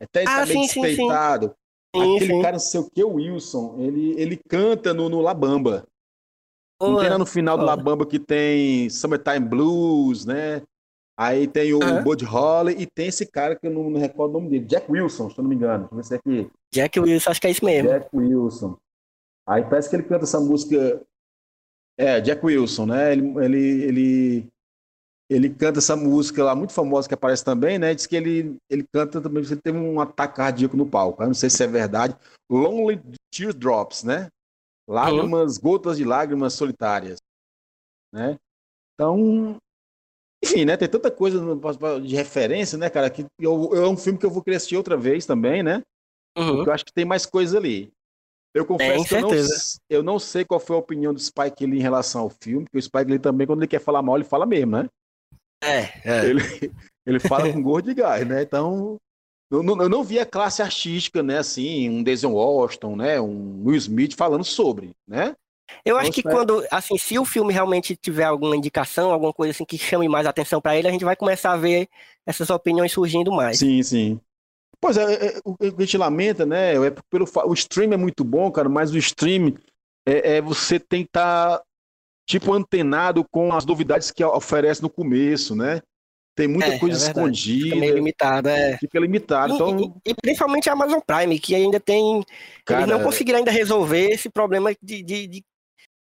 Até ele ah, tá sim, despeitado. Sim, sim. Aquele sim. cara, não sei o que, o Wilson, ele, ele canta no, no La Bamba. Não tem lá no final do La Bamba que tem Summertime Blues, né? Aí tem o uhum. Bud Holly e tem esse cara que eu não, não recordo o nome dele, Jack Wilson, se eu não me engano. Deixa eu ver se é aqui. Jack Wilson, acho que é isso mesmo. Jack Wilson. Aí parece que ele canta essa música. É, Jack Wilson, né? Ele, ele, ele, ele canta essa música lá, muito famosa, que aparece também, né? Diz que ele, ele canta também, ele teve um ataque cardíaco no palco. Eu não sei se é verdade. Lonely Teardrops, né? Lágrimas, uhum. gotas de lágrimas solitárias. Né? Então, enfim, né? Tem tanta coisa de referência, né, cara? Que eu, é um filme que eu vou assistir outra vez também, né? Uhum. Porque eu acho que tem mais coisa ali. Eu confesso que eu não, eu não, sei qual foi a opinião do Spike Lee em relação ao filme, porque o Spike Lee também, quando ele quer falar mal, ele fala mesmo, né? É, é. Ele, ele fala com gosto de gás, né? Então, eu não, eu não vi a classe artística, né? Assim, um Denzel Washington, né? Um Will Smith falando sobre, né? Eu acho que quando, assim, se o filme realmente tiver alguma indicação, alguma coisa assim que chame mais atenção para ele, a gente vai começar a ver essas opiniões surgindo mais. Sim, sim. Pois é, é, é o que a gente lamenta, né? É pelo, o stream é muito bom, cara, mas o stream é, é você tem que estar, tá, tipo, antenado com as novidades que oferece no começo, né? Tem muita é, coisa é escondida. Fica meio limitado, é. Fica limitado. Então... E, e, e, principalmente a Amazon Prime, que ainda tem. Cara, eles não conseguiram ainda resolver esse problema de, de, de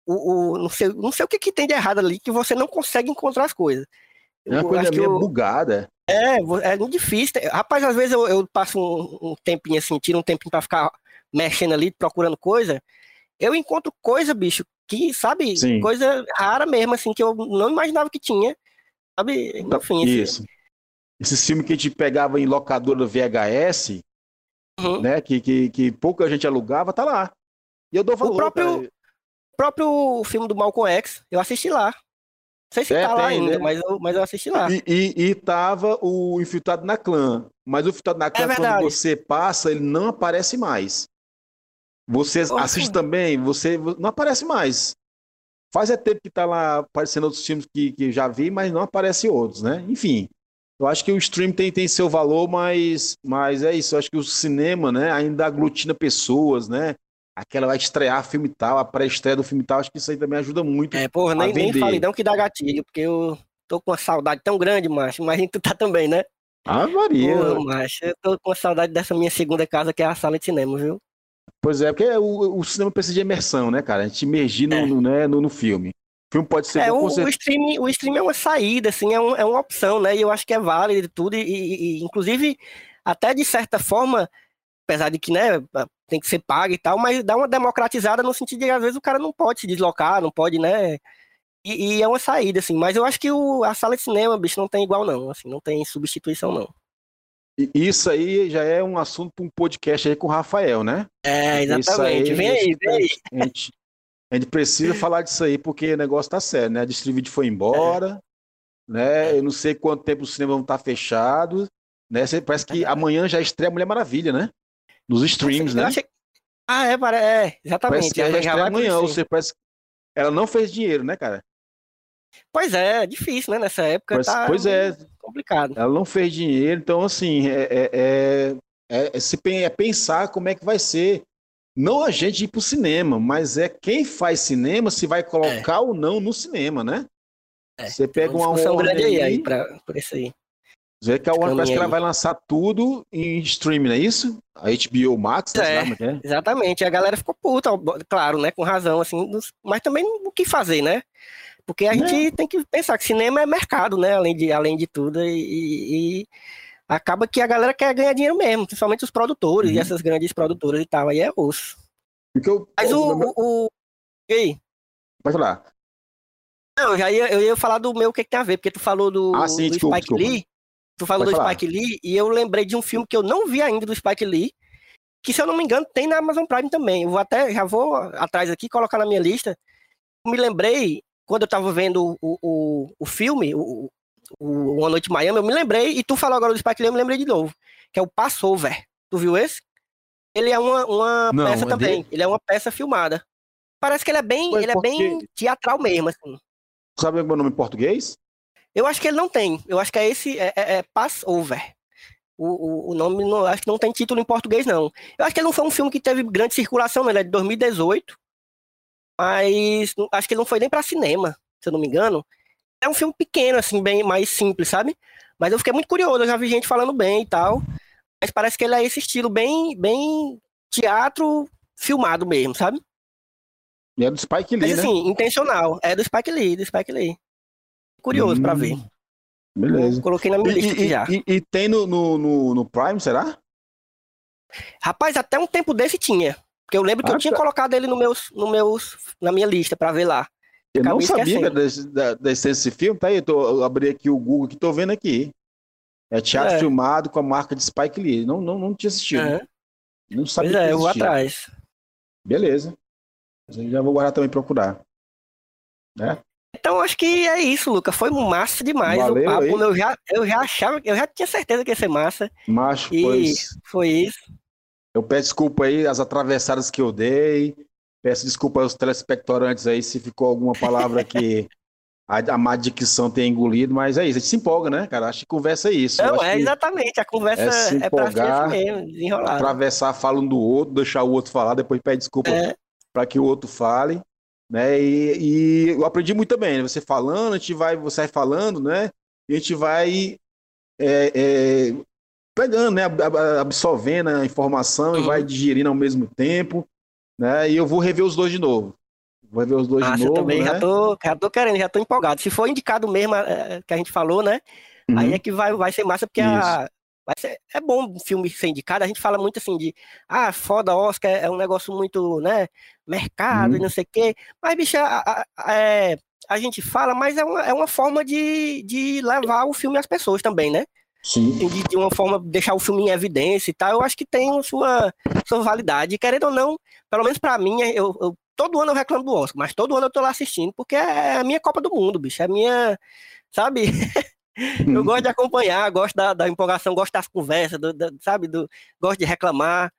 o, o, não, sei, não sei o que, que tem de errado ali, que você não consegue encontrar as coisas. É uma coisa meio eu, bugada. É, é muito difícil. Rapaz, às vezes eu, eu passo um, um, tempinho assim, tiro um tempinho pra ficar mexendo ali, procurando coisa. Eu encontro coisa, bicho, que, sabe, Sim. coisa rara mesmo, assim, que eu não imaginava que tinha. Sabe? Então, Enfim, Isso. Esse filme que a gente pegava em locadora VHS, uhum. né? Que, que, que pouca gente alugava, tá lá. E eu dou valor. O próprio, próprio filme do Malcolm X, eu assisti lá. Não sei se é, tá lá ainda, né? mas, eu, mas eu assisti lá. E, e, e, tava o Infiltrado na Clã. Mas o Infiltrado na Clã, é quando você passa, ele não aparece mais. Você assiste também, você não aparece mais. Faz é tempo que tá lá aparecendo outros filmes que, que já vi, mas não aparece outros, né? Enfim, eu acho que o stream tem, tem seu valor, mas, mas é isso. Eu acho que o cinema, né, ainda aglutina pessoas, né? aquela vai estrear filme tal, a pré-estreia do filme tal, acho que isso aí também ajuda muito. É, porra, nem, nem fale não que dá gatilho, porque eu tô com uma saudade tão grande, macho, mas tu tá também, né? Ah, Maria. Pô, macho, eu tô com saudade dessa minha segunda casa, que é a sala de cinema, viu? Pois é, porque o, o cinema precisa de imersão, né, cara? A gente imergir no, é. no, né, no, no filme. O filme pode ser. É, o, o, streaming, o streaming é uma saída, assim, é, um, é uma opção, né? E eu acho que é válido tudo, e, e, e, inclusive, até de certa forma, apesar de que, né, tem que ser pago e tal, mas dá uma democratizada no sentido de que às vezes o cara não pode se deslocar, não pode, né? E, e é uma saída, assim. Mas eu acho que o, a sala de cinema, bicho, não tem igual, não. Assim, não tem substituição, não. Isso aí já é um assunto para um podcast aí com o Rafael, né? É, exatamente. Aí, vem aí, vem aí. A gente, a gente precisa falar disso aí, porque o negócio tá sério, né? A Distribuid foi embora, é. né? Eu não sei quanto tempo os cinemas vão estar tá fechados, né? Parece que é. amanhã já estreia Mulher Maravilha, né? Nos streams, né? Achei... Ah, é, é, exatamente. Parece que ela já estreia amanhã, ou seja, parece ela não fez dinheiro, né, cara? Pois é, é difícil, né? Nessa época pois, tá pois é. Complicado. Ela não fez dinheiro, então assim, é, é, é, é, é se, é pensar como é que vai ser. Não a gente ir pro cinema, mas é quem faz cinema se vai colocar é. ou não no cinema, né? É, Você pega uma discussão grande aí, aí pra, por isso aí. Vê que a Warner parece que ela vai lançar tudo em streaming, não é isso? A HBO Max, é, né? é, Exatamente, a galera ficou puta, claro, né? Com razão, assim, mas também o que fazer, né? Porque a gente é. tem que pensar que cinema é mercado, né? Além de, além de tudo. E, e acaba que a galera quer ganhar dinheiro mesmo, principalmente os produtores uhum. e essas grandes produtoras e tal. Aí é osso. Eu, Mas o, o, o. E aí? Pode falar. Não, eu já ia, eu ia falar do meu o que, que tem a ver, porque tu falou do, ah, sim, do desculpa, Spike desculpa. Lee. Tu falou Pode do falar. Spike Lee e eu lembrei de um filme que eu não vi ainda do Spike Lee, que se eu não me engano tem na Amazon Prime também. Eu vou até, já vou atrás aqui colocar na minha lista. me lembrei quando eu tava vendo o, o, o filme, o, o Uma Noite em Miami, eu me lembrei, e tu falou agora do Spike Lee, eu me lembrei de novo, que é o Passover. Tu viu esse? Ele é uma, uma Não, peça é também, ele é uma peça filmada. Parece que ele é bem, ele é bem teatral mesmo, assim. Sabe o meu nome em português? Eu acho que ele não tem. Eu acho que é esse, é, é, é Passover. O, o, o, nome, não, acho que não tem título em português, não. Eu acho que ele não foi um filme que teve grande circulação, não. Ele é de 2018 mas acho que ele não foi nem para cinema, se eu não me engano. É um filme pequeno, assim, bem mais simples, sabe? Mas eu fiquei muito curioso, eu já vi gente falando bem e tal. Mas parece que ele é esse estilo bem, bem teatro filmado mesmo, sabe? E é do Spike Lee, Mas, assim, né? intencional. É do Spike Lee, do Spike Lee. Curioso hum, para ver. Beleza. Eu coloquei na minha lista e, já. E, e tem no, no, no, Prime, será? Rapaz, até um tempo desse tinha. Porque eu lembro que ah, eu tinha tá. colocado ele no meus, no meus, na minha lista para ver lá. Eu não sabia desse, da, desse filme, tá aí, eu, tô, eu abri aqui o Google que tô vendo aqui. É teatro é. filmado com a marca de Spike Lee. Não, não, não tinha assistido. Uhum. Não sabia pois é, eu vou atrás. Beleza. Já vou guardar também procurar. Né? Então acho que é isso, Luca. Foi massa demais Valeu, o papo. Eu já, eu já achava, eu já tinha certeza que ia ser massa. Macho, e pois. Foi isso. Eu peço desculpa aí as atravessadas que eu dei. Peço desculpa aos telespectorantes aí se ficou alguma palavra que a, a má dicção tenha engolido, mas é isso, a gente se empolga, né, cara? Acho que conversa é isso. Não, é exatamente, a conversa é, se empolgar, é pra ser mesmo, desenrolar. Atravessar falando do outro, deixar o outro falar, depois pede desculpa é. para que o outro fale. Né? E, e, eu aprendi muito bem, né? você falando, a gente vai, você vai falando, né? E a gente vai é, é, pegando, né, absorvendo a informação uhum. e vai digerindo ao mesmo tempo, né? E eu vou rever os dois de novo. Vou rever os dois de novo. também né? já tô, já tô querendo, já tô empolgado. Se for indicado mesmo é, que a gente falou, né? Uhum. Aí é que vai, vai ser massa, porque a, vai ser, é bom filme ser indicado. A gente fala muito assim de ah, foda, Oscar é um negócio muito, né? Mercado uhum. e não sei o quê. Mas, bicho, a, a, é, a gente fala, mas é uma, é uma forma de, de levar o filme às pessoas também, né? Sim. De, de, uma forma deixar o filme em evidência e tal, eu acho que tem sua, sua validade. querendo ou não, pelo menos para mim, eu, eu, todo ano eu reclamo do Oscar, mas todo ano eu tô lá assistindo, porque é a minha Copa do Mundo, bicho. É a minha. Sabe? eu gosto de acompanhar, gosto da, da empolgação, gosto das conversas, do, do, sabe? Do, gosto de reclamar.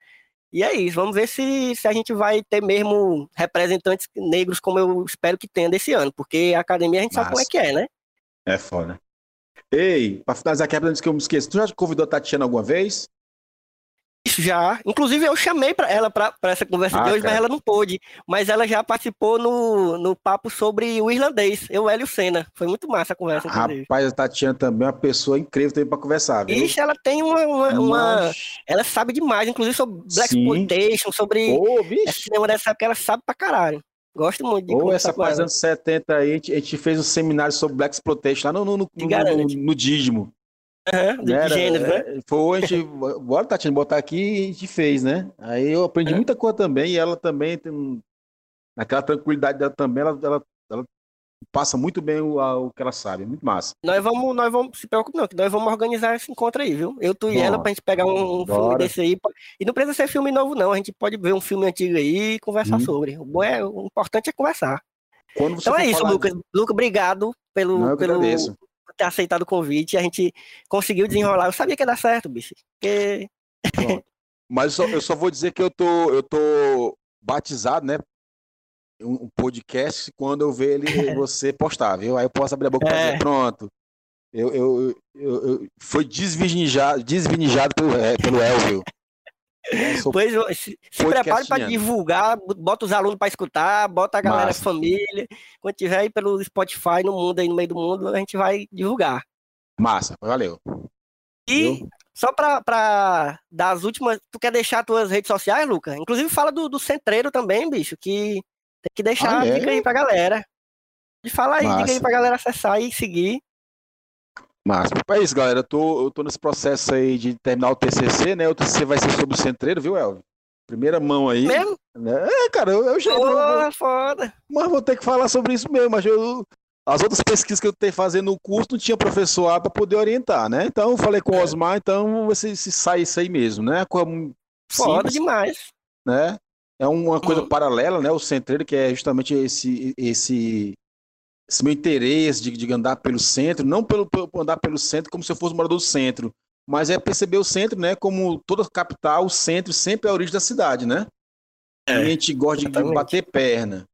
E é isso, vamos ver se, se a gente vai ter mesmo representantes negros como eu espero que tenha desse ano, porque a academia a gente Nossa. sabe como é que é, né? É foda. Ei, para finalizar aqui, antes que eu me esqueça, tu já convidou a Tatiana alguma vez? Já, inclusive eu chamei para ela para essa conversa ah, de hoje, cara. mas ela não pôde. Mas ela já participou no, no papo sobre o irlandês, eu, Hélio Senna. Foi muito massa a conversa. Inclusive. Rapaz, a Tatiana também é uma pessoa incrível também para conversar. Viu? Ixi, ela tem uma, uma, uma, Ela sabe demais, inclusive sobre Black Exploitation, sobre oh, cinema dessa época, ela sabe pra caralho. Gosto muito de Ou essa fase anos 70 aí, a gente, fez um seminário sobre Black Exploitation lá no, no, no, no, no. Uhum, de Era, gênero, né? É, foi, a gente, bora, Tatiana, botar aqui e a gente fez, né? Aí eu aprendi uhum. muita coisa também, e ela também tem. Naquela tranquilidade dela também, ela, ela, ela passa muito bem o, a, o que ela sabe, é muito massa. Nós vamos, nós vamos, se preocupe não, que nós vamos organizar esse encontro aí, viu? Eu, tu e ela, pra gente pegar um, um filme desse aí. E não precisa ser filme novo, não. A gente pode ver um filme antigo aí e conversar hum. sobre. O, bom é, o importante é conversar. então é isso, Lucas. Lucas, obrigado pelo, não, pelo, por ter aceitado o convite. A gente conseguiu desenrolar. Eu sabia que ia dar certo, bicho. Porque... Mas eu só, eu só vou dizer que eu tô, eu tô batizado, né? Um podcast quando eu ver ele você postar, viu? Aí eu posso abrir a boca é. e dizer, pronto. Eu, eu, eu, eu foi desvinijado, desvinijado pelo, é, pelo Elvio. Pois se, se prepare para divulgar, bota os alunos para escutar, bota a galera Massa. família. Quando tiver aí pelo Spotify no mundo aí no meio do mundo, a gente vai divulgar. Massa, valeu. E Viu? só para dar as últimas, tu quer deixar tuas redes sociais, Luca? Inclusive fala do, do Centreiro também, bicho, que tem que deixar ah, a dica é? aí pra galera. De falar aí, Massa. dica aí pra galera acessar e seguir. Mas é isso, galera. Eu tô, eu tô nesse processo aí de terminar o TCC, né? O TCC vai ser sobre o centreiro, viu, Elvio? Primeira mão aí. Mesmo? Né? É, cara, eu, eu já. Porra, foda. Mas vou ter que falar sobre isso mesmo. Mas eu, as outras pesquisas que eu tenho fazendo no curso não tinha professor para poder orientar, né? Então eu falei com o é. Osmar, então você se sai isso aí mesmo, né? Como foda demais. Né? É uma coisa paralela, né? O centreiro, que é justamente esse, esse, esse meu interesse de, de andar pelo centro, não pelo, pelo, andar pelo centro como se eu fosse morador do centro, mas é perceber o centro, né? Como toda capital, o centro sempre é a origem da cidade, né? É, a gente gosta de, de bater perna,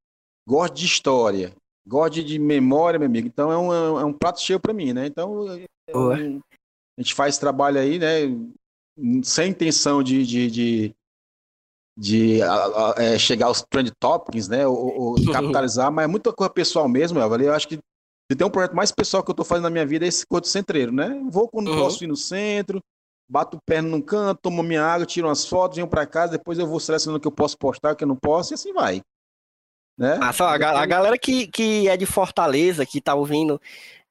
gosta de história, gosta de memória, meu amigo. Então é um, é um prato cheio para mim, né? Então é a gente faz trabalho aí, né? Sem intenção de, de, de de é, chegar aos trend topics, né? Ou, ou capitalizar, mas é muita coisa pessoal mesmo, Elva. Eu acho que se tem um projeto mais pessoal que eu estou fazendo na minha vida é esse Corpo Centreiro, né? Vou quando uhum. posso ir no centro, bato o pé num canto, tomo minha água, tiro umas fotos, venho para casa, depois eu vou selecionando o que eu posso postar, o que eu não posso, e assim vai. Né? Ah, só, a, a, galera que, que é de Fortaleza, que tá ouvindo,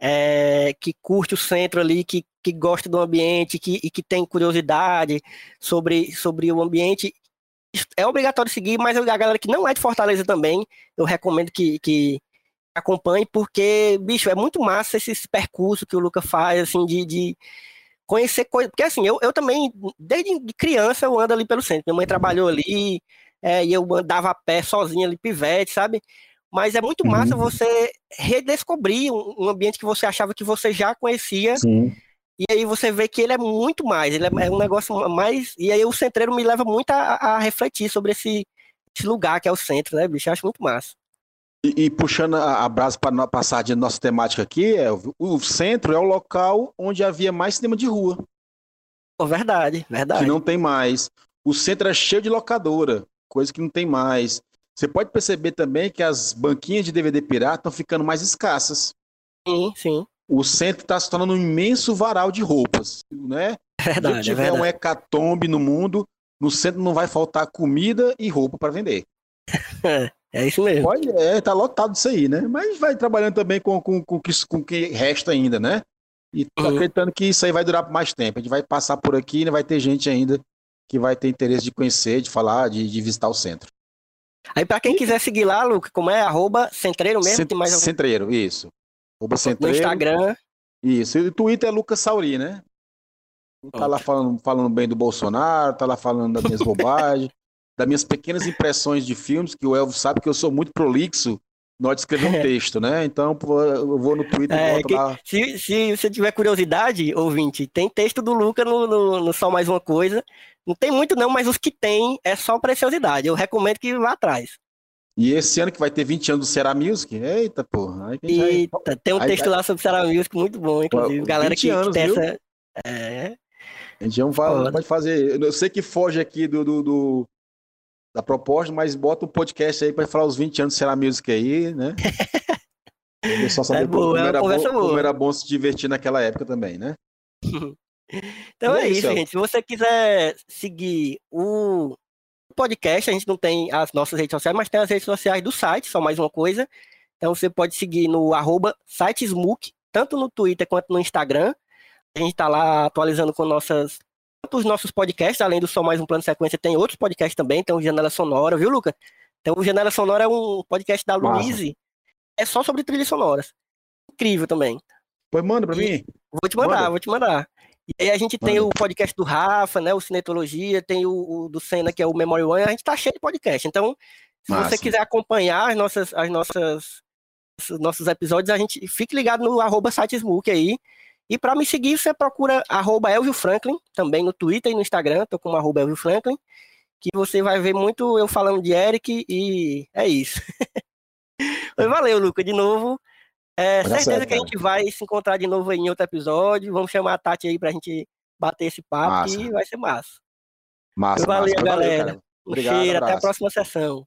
é, que curte o centro ali, que, que gosta do ambiente que, e que tem curiosidade sobre, sobre o ambiente, é obrigatório seguir, mas a galera que não é de Fortaleza também, eu recomendo que, que acompanhe, porque, bicho, é muito massa esse percurso que o Luca faz, assim, de, de conhecer coisas. Porque, assim, eu, eu também, desde criança, eu ando ali pelo centro. Minha mãe trabalhou ali, é, e eu andava a pé sozinho ali, pivete, sabe? Mas é muito massa uhum. você redescobrir um, um, ambiente que você achava que você já conhecia. Sim. E aí você vê que ele é muito mais, ele é, é um negócio mais. E aí o centreiro me leva muito a, a refletir sobre esse, esse, lugar que é o centro, né, bicho? Eu acho muito massa. E, e puxando a, a brasa para passar de nossa temática aqui, é, o centro é o local onde havia mais cinema de rua. Oh, verdade, verdade. Que não tem mais. O centro é cheio de locadora, coisa que não tem mais. Você pode perceber também que as banquinhas de DVD pirata estão ficando mais escassas. Sim, sim o centro está se tornando um imenso varal de roupas, né? Verdade, Se tiver é um hecatombe no mundo, no centro não vai faltar comida e roupa para vender. é isso mesmo. Pode, é, tá lotado isso aí, né? Mas vai trabalhando também com, com, com, com o que resta ainda, né? E tô uhum. acreditando que isso aí vai durar por mais tempo. A gente vai passar por aqui e né? vai ter gente ainda que vai ter interesse de conhecer, de falar, de, de visitar o centro. Aí para quem quiser seguir lá, Luca, como é? Arroba Centreiro mesmo? Cent, mais algum... Centreiro, isso. Arroba Centreiro. No Instagram. Isso. E o Twitter é Lucas Sauri, né? Tá lá falando, falando bem do Bolsonaro, tá lá falando das minhas bobagens, das minhas pequenas impressões de filmes, que o Elvis sabe que eu sou muito prolixo na hora de escrever um texto, né? Então eu vou no Twitter é, e lá. Se, se você tiver curiosidade, ouvinte, tem texto do Lucas no, no, no, Só Mais Uma Coisa. Não tem muito não, mas os que tem é só preciosidade. Eu recomendo que vá atrás. E esse ano que vai ter 20 anos do Será Music, eita porra. Eita, tem um texto aí, lá sobre Será Music muito bom, inclusive. Galera que, anos, que tem viu? essa. É, A gente não fala, pode fazer. Eu sei que foge aqui do, do, do da proposta, mas bota um podcast aí para falar os 20 anos de Será Music aí, né? só saber é boa, como, é era bom, como era bom se divertir naquela época também, né? então é, é isso, gente. Se você quiser seguir o podcast, a gente não tem as nossas redes sociais, mas tem as redes sociais do site, só mais uma coisa. Então você pode seguir no arroba sitesmook, tanto no Twitter quanto no Instagram. A gente está lá atualizando com nossas os nossos podcasts, além do Só Mais Um Plano de Sequência, tem outros podcasts também, tem o Janela Sonora, viu, Luca? Então o Janela Sonora é um podcast da Luíse, é só sobre trilhas sonoras. Incrível também. Pois manda pra e mim. Vou te mandar, manda. vou te mandar. E aí a gente tem o podcast do Rafa, né, o Cinetologia, tem o, o, do Senna, que é o Memory One, a gente tá cheio de podcast. Então, se Massa. você quiser acompanhar as nossas, as nossas, os nossos episódios, a gente fique ligado no arroba sitesmook aí, e para me seguir, você procura arroba Elvio Franklin, também no Twitter e no Instagram, tô com arroba Elvio Franklin, que você vai ver muito eu falando de Eric e é isso. valeu, Luca, de novo. É certeza certo, que a gente vai se encontrar de novo em outro episódio. Vamos chamar a Tati aí pra gente bater esse papo massa. e vai ser massa. Massa, valeu, massa. galera. Valeu, um Obrigado, cheiro, abraço. até a próxima sessão.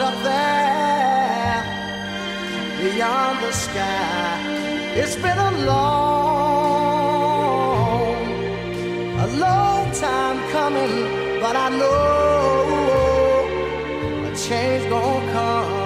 up there beyond the sky. It's been a long, a long time coming, but I know a change gonna come.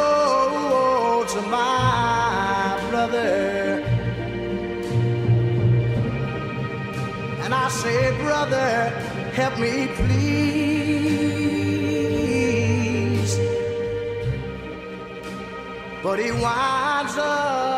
say, brother, help me please. But he winds up